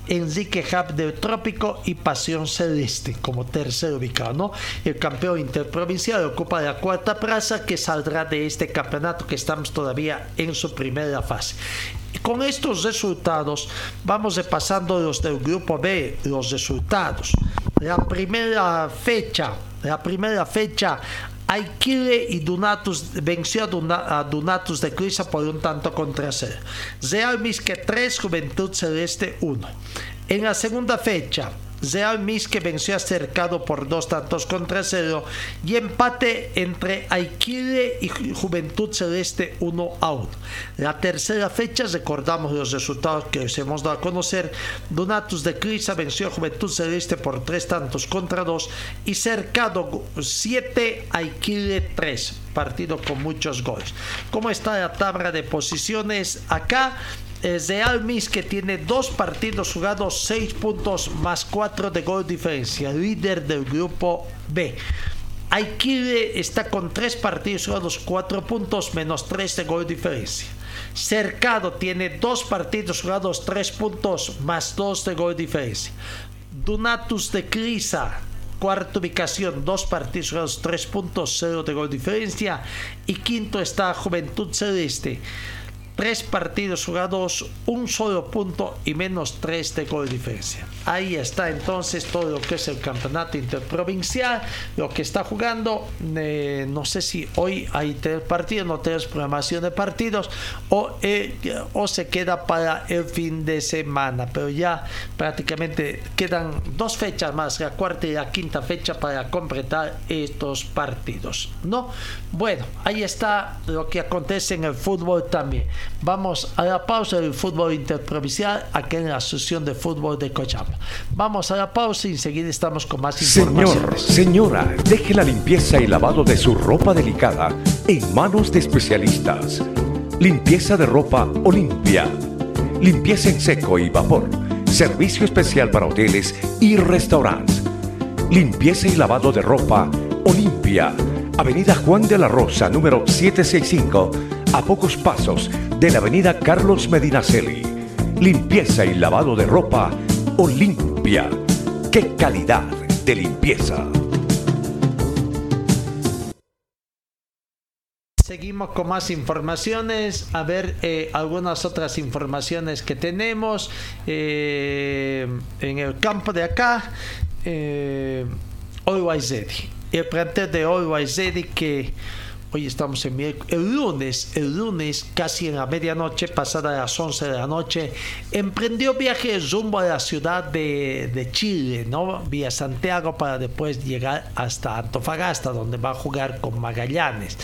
Enrique Hub del Trópico y Pasión Celeste como tercer ubicado. El campeón interprovincial ocupa la cuarta plaza que saldrá de este campeonato que estamos todavía en su primera fase. Con estos resultados vamos repasando los del grupo B, los resultados. La primera fecha, la primera fecha Aikile y Donatus venció a, Donatus de Crisa por un tanto contra cero. Real Misque 3, Juventud Celeste 1. En la segunda fecha, Real Misque venció a Cercado por dos tantos contra cero y empate entre Aikile y Juventud Celeste 1 a 1. La tercera fecha, recordamos los resultados que os hemos dado a conocer, Donatus de Crisa venció a Juventud Celeste por tres tantos contra dos y Cercado 7, Aikile 3 partido con muchos goles. ¿Cómo está la tabla de posiciones acá? Real Mis que tiene dos partidos jugados, seis puntos más cuatro de gol diferencia, líder del grupo B. Aikide está con tres partidos jugados, cuatro puntos menos tres de gol diferencia. Cercado tiene dos partidos jugados, tres puntos más dos de gol diferencia. Donatus de Crisa, cuarta ubicación, dos partidos jugados, tres puntos, cero de gol diferencia. Y quinto está Juventud Celeste tres partidos jugados, un solo punto y menos tres de gol diferencia. Ahí está entonces todo lo que es el campeonato interprovincial, lo que está jugando. Eh, no sé si hoy hay tres partidos, no tenemos programación de partidos o, eh, o se queda para el fin de semana, pero ya prácticamente quedan dos fechas más, la cuarta y la quinta fecha para completar estos partidos. ¿no? Bueno, ahí está lo que acontece en el fútbol también. Vamos a la pausa del fútbol interprovincial aquí en la Asociación de Fútbol de Cochabamba. Vamos a la pausa y enseguida estamos con más Señor, informaciones. señora, deje la limpieza y lavado de su ropa delicada en manos de especialistas. Limpieza de ropa Olimpia. Limpieza en seco y vapor. Servicio especial para hoteles y restaurantes. Limpieza y lavado de ropa Olimpia. Avenida Juan de la Rosa, número 765, a pocos pasos de la Avenida Carlos Medinaceli. Limpieza y lavado de ropa Olimpia. ¡Qué calidad de limpieza! Seguimos con más informaciones, a ver eh, algunas otras informaciones que tenemos eh, en el campo de acá. Eh. El plantel de Always que hoy estamos en el lunes, el lunes casi en la medianoche, pasada las 11 de la noche, emprendió viaje rumbo a la ciudad de, Chile, ¿no? Vía Santiago para después llegar hasta Antofagasta, donde va a jugar con Magallanes.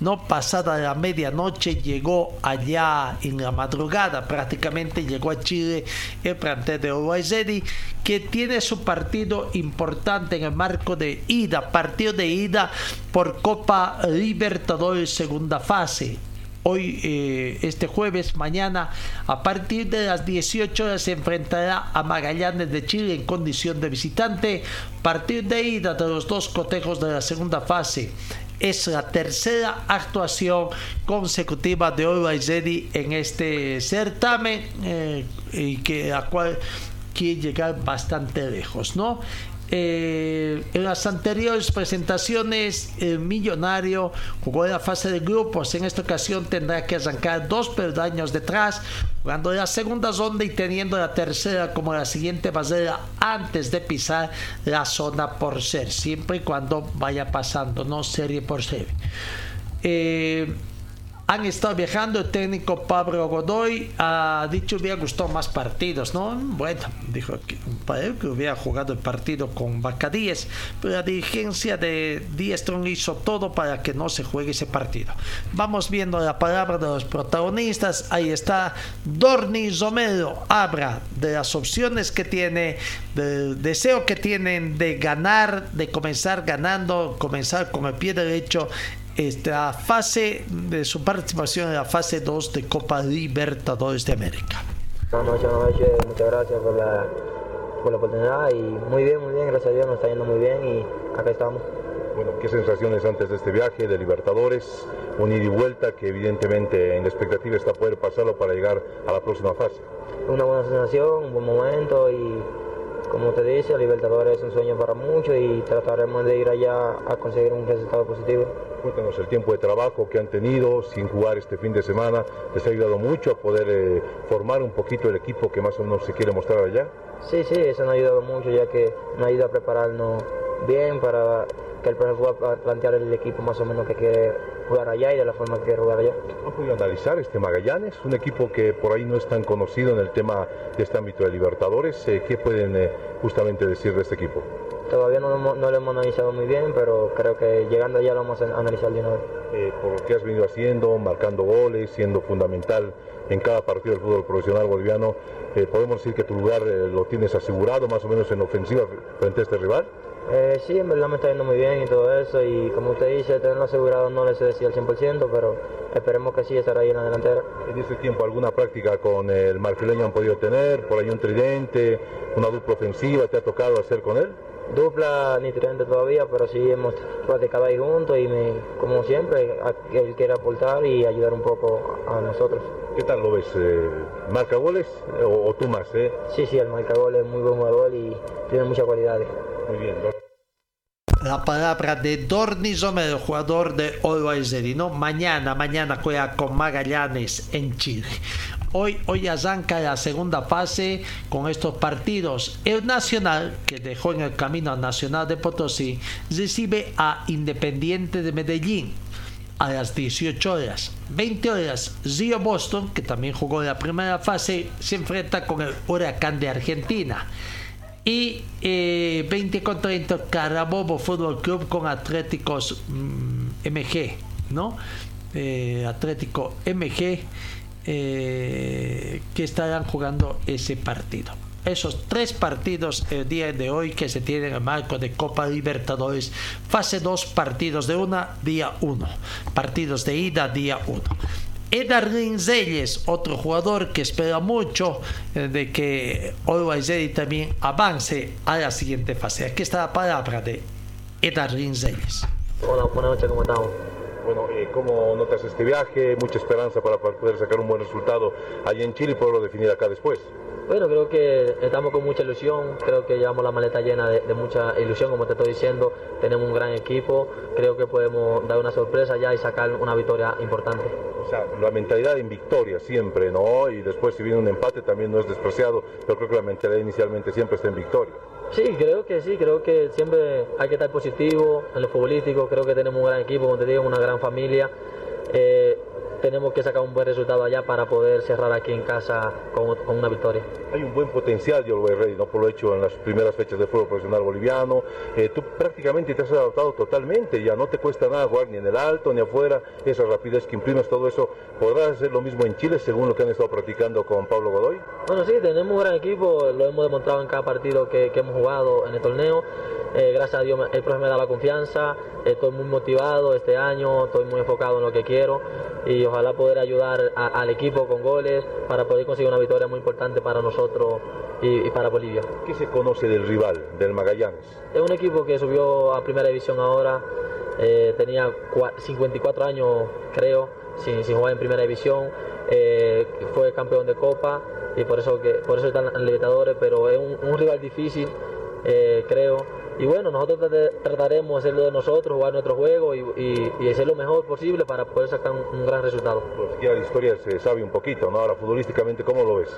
No pasada la medianoche llegó allá en la madrugada, prácticamente llegó a Chile el plantel de Ready, que tiene su partido importante en el marco de ida, partido de ida por Copa Libertadores segunda fase. Hoy, eh, este jueves, mañana, a partir de las 18 horas se enfrentará a Magallanes de Chile en condición de visitante. Partido de ida de los dos cotejos de la segunda fase. Es la tercera actuación consecutiva de Always Ready en este certamen eh, y que a cual quiere llegar bastante lejos, ¿no? Eh, en las anteriores presentaciones, el Millonario jugó en la fase de grupos. En esta ocasión tendrá que arrancar dos peldaños detrás, jugando la segunda ronda y teniendo la tercera como la siguiente barrera antes de pisar la zona por ser, siempre y cuando vaya pasando, no serie por serie. Eh, han estado viajando. El técnico Pablo Godoy ha dicho hubiera gustado más partidos, ¿no? Bueno, dijo que él que hubiera jugado el partido con Bacadíes, pero la dirigencia de Diestrón hizo todo para que no se juegue ese partido. Vamos viendo la palabra de los protagonistas. Ahí está Dorni Romero. Habla de las opciones que tiene, del deseo que tienen de ganar, de comenzar ganando, comenzar con el pie derecho esta fase de su participación en la fase 2 de Copa Libertadores de América. Buenas noches, buenas noches, muchas gracias por la, por la oportunidad y muy bien, muy bien, gracias a Dios nos está yendo muy bien y acá estamos. Bueno, ¿qué sensaciones antes de este viaje de Libertadores? Un ida y vuelta que evidentemente en la expectativa está poder pasarlo para llegar a la próxima fase. Una buena sensación, un buen momento y como te dice, Libertadores es un sueño para muchos y trataremos de ir allá a conseguir un resultado positivo. Cuéntanos el tiempo de trabajo que han tenido sin jugar este fin de semana. ¿Les ha ayudado mucho a poder eh, formar un poquito el equipo que más o menos se quiere mostrar allá? Sí, sí, eso nos ha ayudado mucho ya que nos ayuda a prepararnos bien para que el profesor pueda plantear el equipo más o menos que quiere jugar allá y de la forma que quiere jugar allá. ¿Han podido analizar este Magallanes? Un equipo que por ahí no es tan conocido en el tema de este ámbito de Libertadores. Eh, ¿Qué pueden eh, justamente decir de este equipo? Todavía no, lo hemos- no lo hemos analizado muy bien, pero creo que llegando allá lo vamos a analizar de una vez. Eh, por lo que has venido haciendo, marcando goles, siendo fundamental en cada partido del fútbol profesional boliviano, eh, ¿podemos decir que tu lugar eh, lo tienes asegurado más o menos en ofensiva frente a este rival? Eh, sí, en verdad me está yendo muy bien y todo eso, y como usted dice, tenerlo asegurado no le sé decir al 100%, pero esperemos que sí estar ahí en la delantera. En este tiempo, ¿alguna práctica con el marfileño han podido tener? ¿Por ahí un tridente, una dupla ofensiva te ha tocado hacer con él? Dupla ni tridente todavía, pero sí hemos practicado ahí juntos y me, como siempre, él quiere aportar y ayudar un poco a nosotros. ¿Qué tal lo ves? Eh, ¿Marca goles o, o tú más? Eh? Sí, sí, el marcagol es muy buen jugador y tiene muchas cualidades. Muy bien. La palabra de Dorni Romero, jugador de ¿no? Mañana, mañana juega con Magallanes en Chile. Hoy, hoy arranca la segunda fase con estos partidos. El Nacional, que dejó en el camino al Nacional de Potosí, recibe a Independiente de Medellín a las 18 horas. 20 horas, Río Boston, que también jugó la primera fase, se enfrenta con el Huracán de Argentina. Y eh, 20 con 30 Carabobo Fútbol Club con Atléticos mm, MG, ¿no? Eh, Atlético MG eh, que estarán jugando ese partido. esos tres partidos el día de hoy que se tienen en marco de Copa Libertadores, fase 2, partidos de una, día 1, partidos de ida, día 1. Edar Zelles, otro jugador que espera mucho eh, de que Always también avance a la siguiente fase. Aquí está la palabra de Edar Zelles. Hola, buenas noches, ¿cómo estamos? Bueno, eh, ¿cómo notas este viaje? Mucha esperanza para, poder sacar un buen resultado allí en Chile y poderlo definir acá después. Bueno, creo que estamos con mucha ilusión, creo que llevamos la maleta llena de, de, mucha ilusión, como te estoy diciendo, tenemos un gran equipo, creo que podemos dar una sorpresa ya y sacar una victoria importante. O sea, la mentalidad en victoria siempre, ¿no? Y después si viene un empate también no es despreciado, pero creo que la mentalidad inicialmente siempre está en victoria. Sí, creo que sí, creo que siempre hay que estar positivo en lo futbolístico, creo que tenemos un gran equipo, como te digo, una gran familia. Eh, tenemos que sacar un buen resultado allá para poder cerrar aquí en casa con, con una victoria. Hay un buen potencial de Always Ready, ¿no? por lo hecho en las primeras fechas de fútbol profesional boliviano. Eh, tú prácticamente te has adaptado totalmente, ya no te cuesta nada jugar ni en el alto ni afuera, esa rapidez que imprimes, todo eso. ¿Podrás hacer lo mismo en Chile según lo que han estado practicando con Pablo Godoy? Bueno, sí, tenemos un gran equipo, lo hemos demostrado en cada partido que, que hemos jugado en el torneo. Eh, gracias a Dios el profe me da la confianza, estoy muy motivado este año, estoy muy enfocado en lo que quiero y ojalá poder ayudar a, al equipo con goles para poder conseguir una victoria muy importante para nosotros y, y, para Bolivia. ¿Qué se conoce del rival, del Magallanes? Es un equipo que subió a primera división ahora, eh, tenía 54 años creo, sin, sin, jugar en primera división, eh, fue campeón de Copa y por eso, que, por eso están en Libertadores, pero es un, un rival difícil, eh, creo y bueno, nosotros trataremos de hacerlo de nosotros, jugar nuestro juego y, y, y, hacer lo mejor posible para poder sacar un, un gran resultado. Pues ya la historia se sabe un poquito, ¿no? Ahora futbolísticamente, ¿cómo lo ves?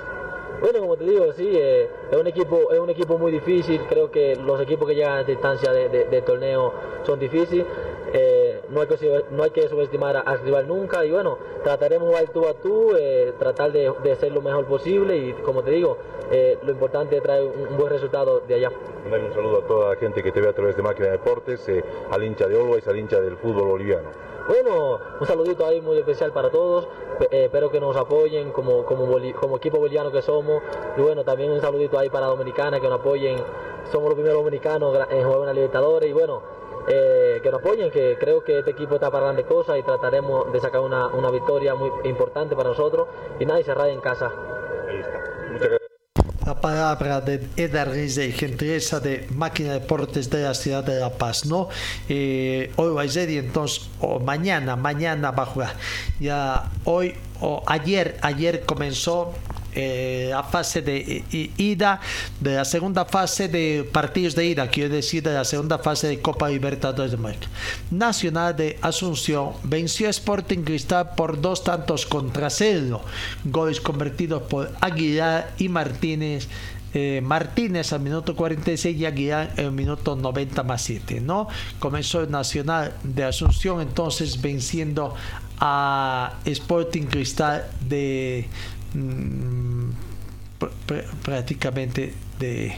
Bueno, como te digo, sí, eh, es, un equipo, es un equipo muy difícil. Creo que los equipos que llegan a esta instancia de, de, de torneo son difíciles. Eh, no, hay que, no hay que subestimar al rival nunca. Y bueno, trataremos de jugar tú a tú, eh, tratar de, de, hacer lo mejor posible. Y como te digo, eh, lo importante es traer un, un, buen resultado de allá. Un saludo a toda la gente que te ve a través de Máquina de Deportes, eh, al hincha de Always, al hincha del fútbol boliviano. Bueno, un saludito ahí muy especial para todos. Eh, espero que nos apoyen como, como, equipo boliviano que somos. Y bueno, también un saludito ahí para Dominicana, que nos apoyen. Somos los primeros dominicanos en jugar en la Libertadores. Y bueno, eh, que nos apoyen, que creo que este equipo está para grandes cosas y trataremos de sacar una, una victoria muy importante para nosotros. Y nada, y cerrar en casa. Ahí está. La palabra de Edar Rizzi, gentileza de Máquina de Deportes de la ciudad de La Paz, ¿no? Eh, hoy va a ser y entonces, o mañana, mañana va a jugar. Ya hoy o ayer, ayer comenzó eh, la fase de ida de la segunda fase de partidos de ida, quiero decir de la segunda fase de Copa Libertadores de América. Nacional de Asunción venció a Sporting Cristal por dos tantos contra cero, goles convertidos por Aguilar y Martínez. Eh, Martínez al minuto 46 y Aguilar el minuto 90 más 7, ¿no? Comenzó el Nacional de Asunción entonces venciendo a Sporting Cristal de pr prácticamente de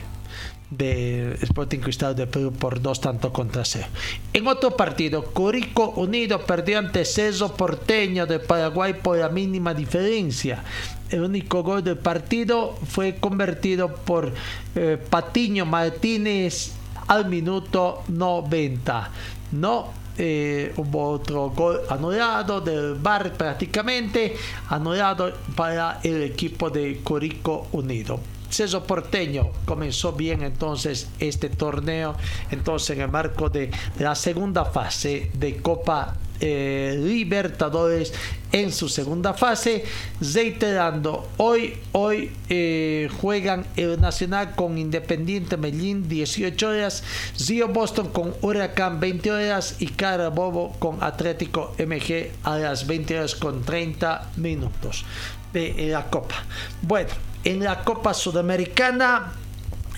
de Sporting Cristal de Perú por dos tantos contra cero. En otro partido, Corico Unido perdió ante Ceso Porteño de Paraguay por la mínima diferencia. El único gol del partido fue convertido por eh, Patiño Martínez al minuto 90. No eh, hubo otro gol anulado del bar prácticamente anulado para el equipo de Corico Unido. Ceso Porteño comenzó bien entonces este torneo entonces en el marco de la segunda fase de Copa eh, Libertadores en su segunda fase reiterando hoy hoy eh, juegan el Nacional con Independiente Medellín 18 horas Río Boston con Huracán 20 horas y Carabobo con Atlético MG a las 20 horas con 30 minutos de la Copa. Bueno en la Copa Sudamericana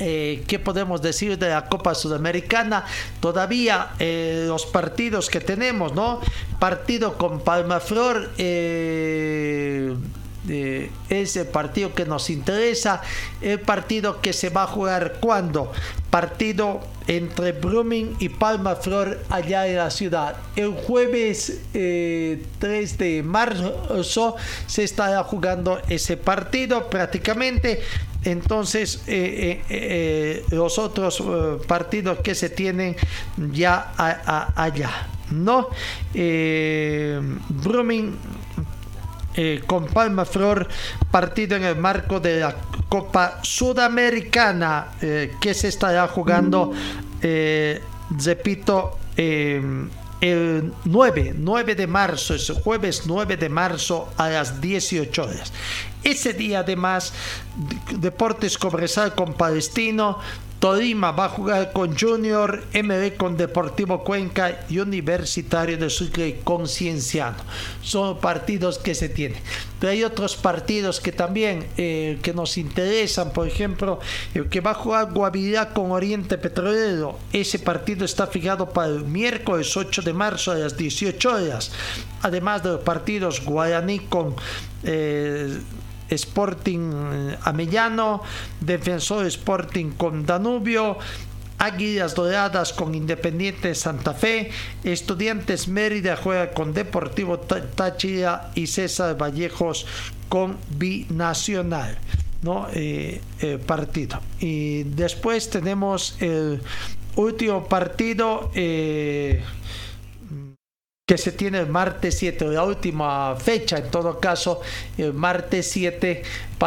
eh, ¿Qué podemos decir de la Copa Sudamericana? Todavía eh, los partidos que tenemos, ¿no? Partido con Palmaflor. Eh, eh, es el partido que nos interesa. El partido que se va a jugar cuando? Partido entre Brumming y Palma Flor allá en la ciudad. El jueves eh, 3 de marzo se estará jugando ese partido prácticamente. Entonces eh, eh, eh, los otros partidos que se tienen ya allá, ¿no? Brumming con Palma Flor, partido en el marco de la Copa Sudamericana que se estará jugando, repito, el 9, 9 de marzo, es jueves 9 de marzo a las 18 horas. Ese día además, Deportes Cobresal con Palestino, Tolima va a jugar con Junior, MB con Deportivo Cuenca y Universitario de Sucre con Cienciano. Son partidos que se tienen. Pero hay otros partidos que también eh, que nos interesan. Por ejemplo, el que va a jugar Guavirá con Oriente Petrolero. Ese partido está fijado para el miércoles 8 de marzo a las 18 horas. Además de los partidos Guaraní con... Eh, Sporting eh, Amellano, Defensor Sporting con Danubio, Águilas Doradas con Independiente Santa Fe, Estudiantes Mérida juega con Deportivo Táchira y César Vallejos con Binacional. ¿no? Eh, eh, partido. Y después tenemos el último partido que se tiene el martes 7, la última fecha en todo caso, el martes 7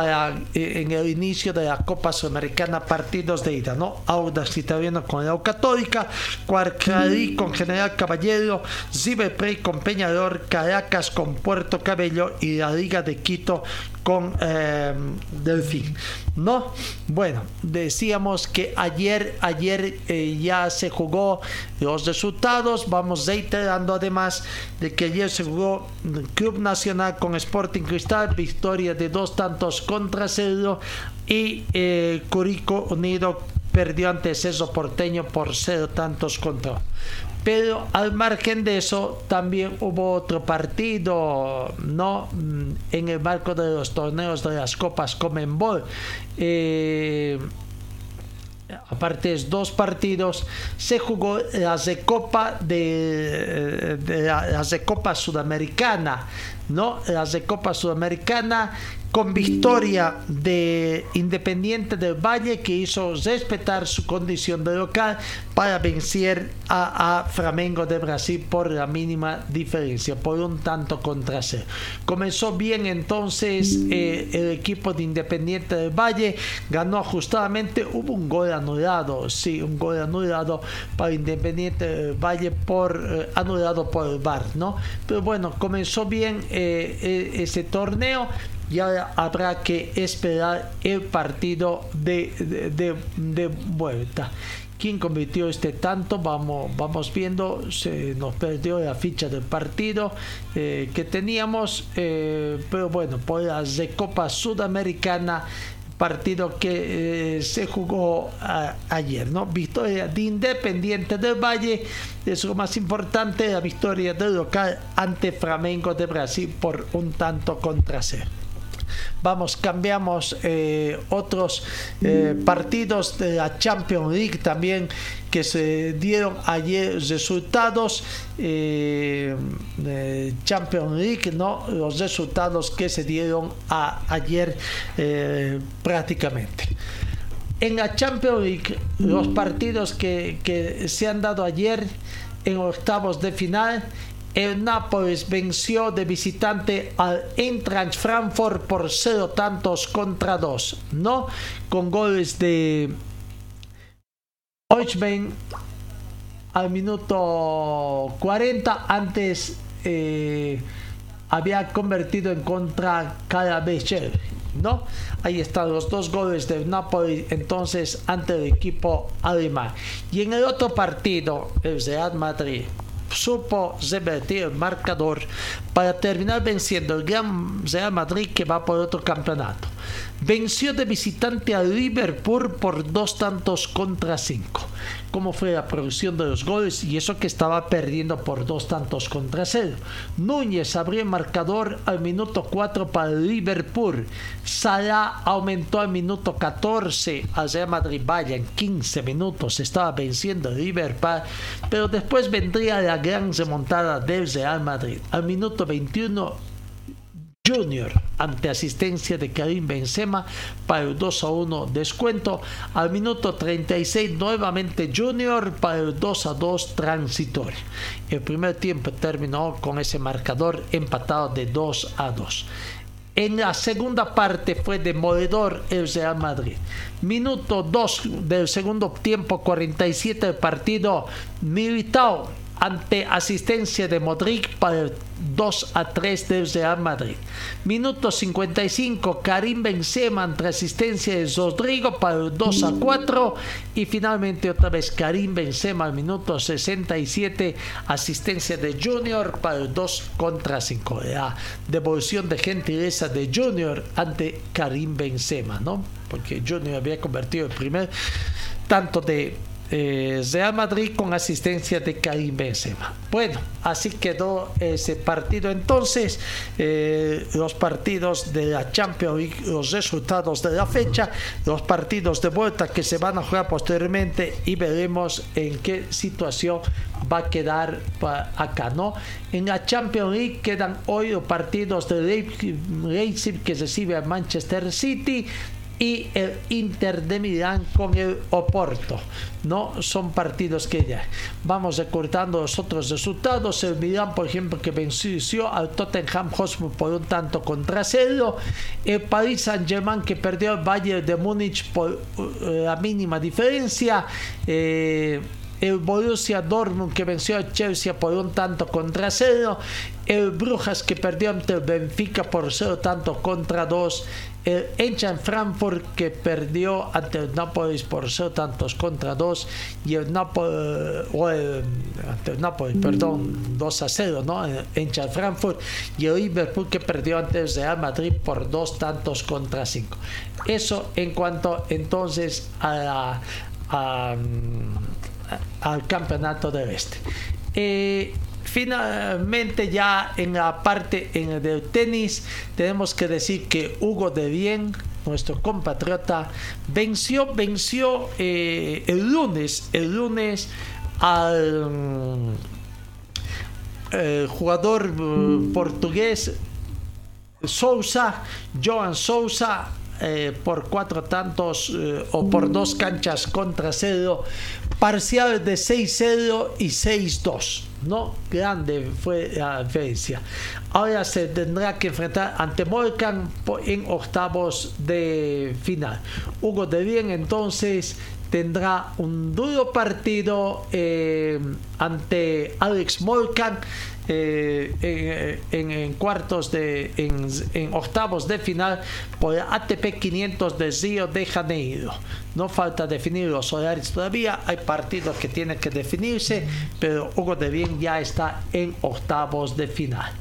eh, en el inicio de la Copa Sudamericana partidos de ida, ¿no? Audax Italiano con la Católica, Cuarclarí con General Caballero, Ziberprey con Peñador, Caracas con Puerto Cabello y la Liga de Quito con eh, Delfín. ¿No? Bueno, decíamos que ayer, ayer eh, ya se jugó los resultados. Vamos reiterando además de que ayer se jugó Club Nacional con Sporting Cristal, victoria de dos tantos contra cero y eh, Curico Unido perdió ante Ceso Porteño por cero tantos contra pero al margen de eso, también hubo otro partido, ¿no? Mm, en el marco de los torneos de las Copas Comenbol. Eh, aparte de dos partidos, se jugó la de Copa de, de Copa Sudamericana, ¿no? La de Copa Sudamericana con victoria de Independiente del Valle que hizo respetar su condición de local para vencer a, Flamengo de Brasil por la mínima diferencia, por un tanto contra cero. Comenzó bien entonces eh, el equipo de Independiente del Valle, ganó ajustadamente, hubo un gol anulado, sí, un gol anulado para Independiente del Valle por eh, anulado por el VAR, ¿no? Pero bueno, comenzó bien eh, ese torneo ya habrá que esperar el partido de, de, vuelta. ¿Quién convirtió este tanto? Vamos, vamos viendo. Se nos perdió la ficha del partido eh, que teníamos. Eh, pero bueno, por la de Copa Sudamericana partido que eh, se jugó ayer, ¿no? Victoria de Independiente del Valle, es lo más importante, la victoria del local ante Flamengo de Brasil por un tanto contra cero. Vamos, cambiamos eh, otros eh, partidos de la Champions League también que se dieron ayer resultados eh, Champions League, ¿no? Los resultados que se dieron ayer prácticamente. En la Champions League, los partidos que, que se han dado ayer en octavos de final el Nápoles venció de visitante al Eintracht Frankfurt por 0 tantos contra 2, ¿no? Con goles de Oichben al minuto 40. Antes eh, había convertido en contra Calabecher, ¿no? Ahí están los dos goles del Napoli entonces ante el equipo alemán. Y en el otro partido, el Real Madrid supo revertir el marcador para terminar venciendo el Gran Real Madrid que va por otro campeonato. Venció de visitante al Liverpool por dos tantos contra cinco. ¿Cómo fue la producción de los goles? Y eso que estaba perdiendo por dos tantos contra cero. Núñez abrió el marcador al minuto 4 para Liverpool. Salah aumentó al minuto 14 al Real Madrid. Vaya, en 15 minutos estaba venciendo Liverpool. Pero después vendría la gran remontada del Real Madrid. Al minuto 21 Junior ante asistencia de Karim Benzema para el 2 a 1 descuento. Al minuto 36 nuevamente Junior para el 2 a 2 transitorio. El primer tiempo terminó con ese marcador empatado de 2 a 2. En la segunda parte fue demoledor el Real Madrid. Minuto 2 del segundo tiempo, 47 del partido. Militao ante asistencia de Modric para el 2 a 3 del Real Madrid. Minuto 55, Karim Benzema ante asistencia de Rodrigo para el 2 a 4 y finalmente otra vez Karim Benzema al minuto 67, asistencia de Junior para el 2 contra 5. La devolución de gentileza de Junior ante Karim Benzema, ¿no? Porque Junior había convertido el primer tanto de eh, Real Madrid con asistencia de Karim Benzema. Bueno, así quedó ese partido. Entonces, eh, los partidos de la Champions League, los resultados de la fecha, los partidos de vuelta que se van a jugar posteriormente y veremos en qué situación va a quedar acá, ¿no? En la Champions League quedan hoy los partidos de Leipzig que recibe a Manchester City, y el Inter de Milán con el Oporto. No son partidos que ya vamos recortando los otros resultados. El Milán, por ejemplo, que venció al Tottenham Hotspur por un tanto contra cero. El Paris Saint Germain que perdió el Bayern de Múnich por eh, la mínima diferencia. Eh, el Borussia Dortmund que venció a Chelsea por un tanto contra cero, el Brujas que perdió ante el Benfica por cero tanto contra dos, el Eintracht Frankfurt que perdió ante el Nápoles por cero tantos contra dos y el Nápoles, ante el Nápoles, perdón, 2 a 0, ¿no? El Eintracht Frankfurt y el Liverpool que perdió ante el Real Madrid por dos tantos contra cinco. Eso en cuanto entonces a la, al campeonato del este. Eh, finalmente ya en la parte en del tenis tenemos que decir que Hugo de Bien nuestro compatriota venció venció eh, el lunes el lunes al eh, jugador portugués Sousa Joan Sousa por cuatro tantos o por dos canchas contra cero parcial de 6-0 y 6-2. ¿No? Grande fue la diferencia. Ahora se tendrá que enfrentar ante Morgan en octavos de final. Hugo de Bien entonces tendrá un duro partido eh, ante Alex Morgan eh, en, cuartos de en, octavos de final por ATP 500 de Río de Janeiro. No falta definir los horarios todavía, hay partidos que tienen que definirse, pero Hugo de Bien ya está en octavos de final.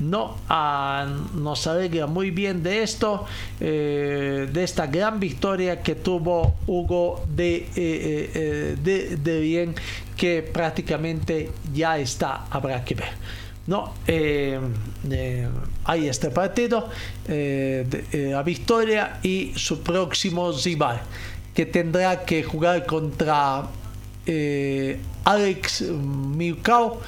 No, ah, nos alegra muy bien de esto, eh, de esta gran victoria que tuvo Hugo de, eh, de, de bien que prácticamente ya está, habrá que ver. No, eh, eh, hay este partido, eh, a Victoria y su próximo rival, que tendrá que jugar contra Alex Milcao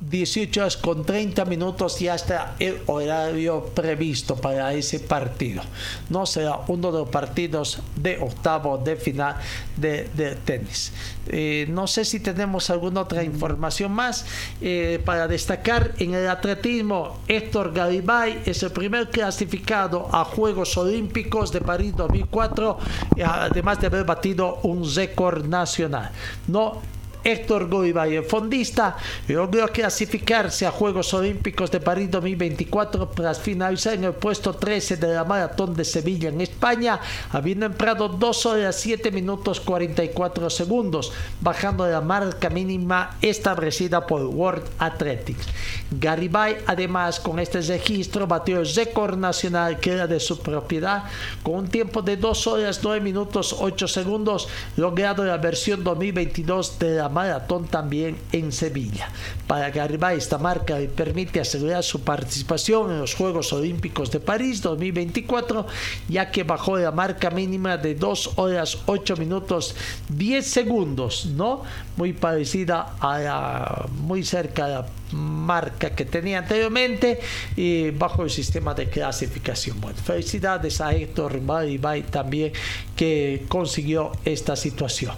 18 horas con 30 minutos y hasta el horario previsto para ese partido. No será uno de los partidos de octavo de final de, tenis. Eh, no sé si tenemos alguna otra información más eh, para destacar. En el atletismo, Héctor Garibay es el primer clasificado a Juegos Olímpicos de París 2004, además de haber batido un récord nacional. No Héctor el fondista, logró clasificarse a Juegos Olímpicos de París 2024 tras finalizar en el puesto 13 de la Maratón de Sevilla en España, habiendo empleado 2 horas 7 minutos 44 segundos, bajando la marca mínima establecida por World Athletics. Garibay, además, con este registro, batió el récord nacional que era de su propiedad, con un tiempo de 2 horas 9 minutos 8 segundos, logrado en la versión 2022 de la maratón también en Sevilla. Para Garibay esta marca le permite asegurar su participación en los Juegos Olímpicos de París 2024, ya que bajó la marca mínima de 2 horas 8 minutos 10 segundos, ¿no? Muy parecida a la, muy cerca marca que tenía anteriormente y bajo el sistema de clasificación. Bueno, felicidades a Héctor Maribay también que consiguió esta situación.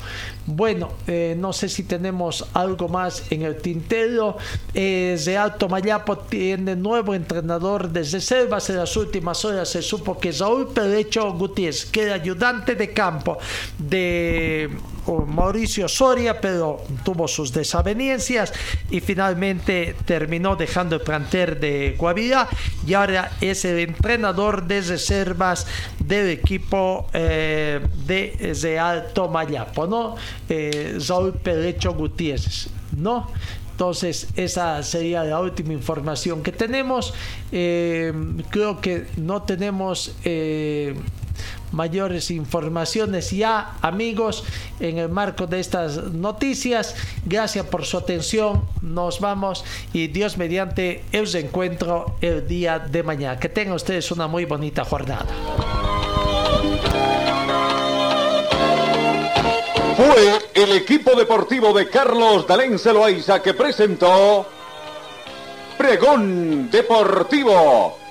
Bueno, eh, no sé si tenemos algo más en el tintero. Eh, Alto Mayapo tiene nuevo entrenador de reservas. En las últimas horas se supo que Raúl Perecho Gutiérrez, que era ayudante de campo de Mauricio Soria, pero tuvo sus desavenencias y finalmente terminó dejando el plantel de Guavirá y ahora es el entrenador de reservas del equipo eh, de, de, Alto Mayapo, ¿no? Eh, Perecho Gutiérrez, ¿no? Entonces, esa sería la última información que tenemos. Eh, creo que no tenemos eh, mayores informaciones ya, amigos, en el marco de estas noticias. Gracias por su atención. Nos vamos y Dios mediante os encuentro el día de mañana. Que tengan ustedes una muy bonita jornada. Fue el equipo deportivo de Carlos Dalén Celoaiza que presentó Pregón Deportivo.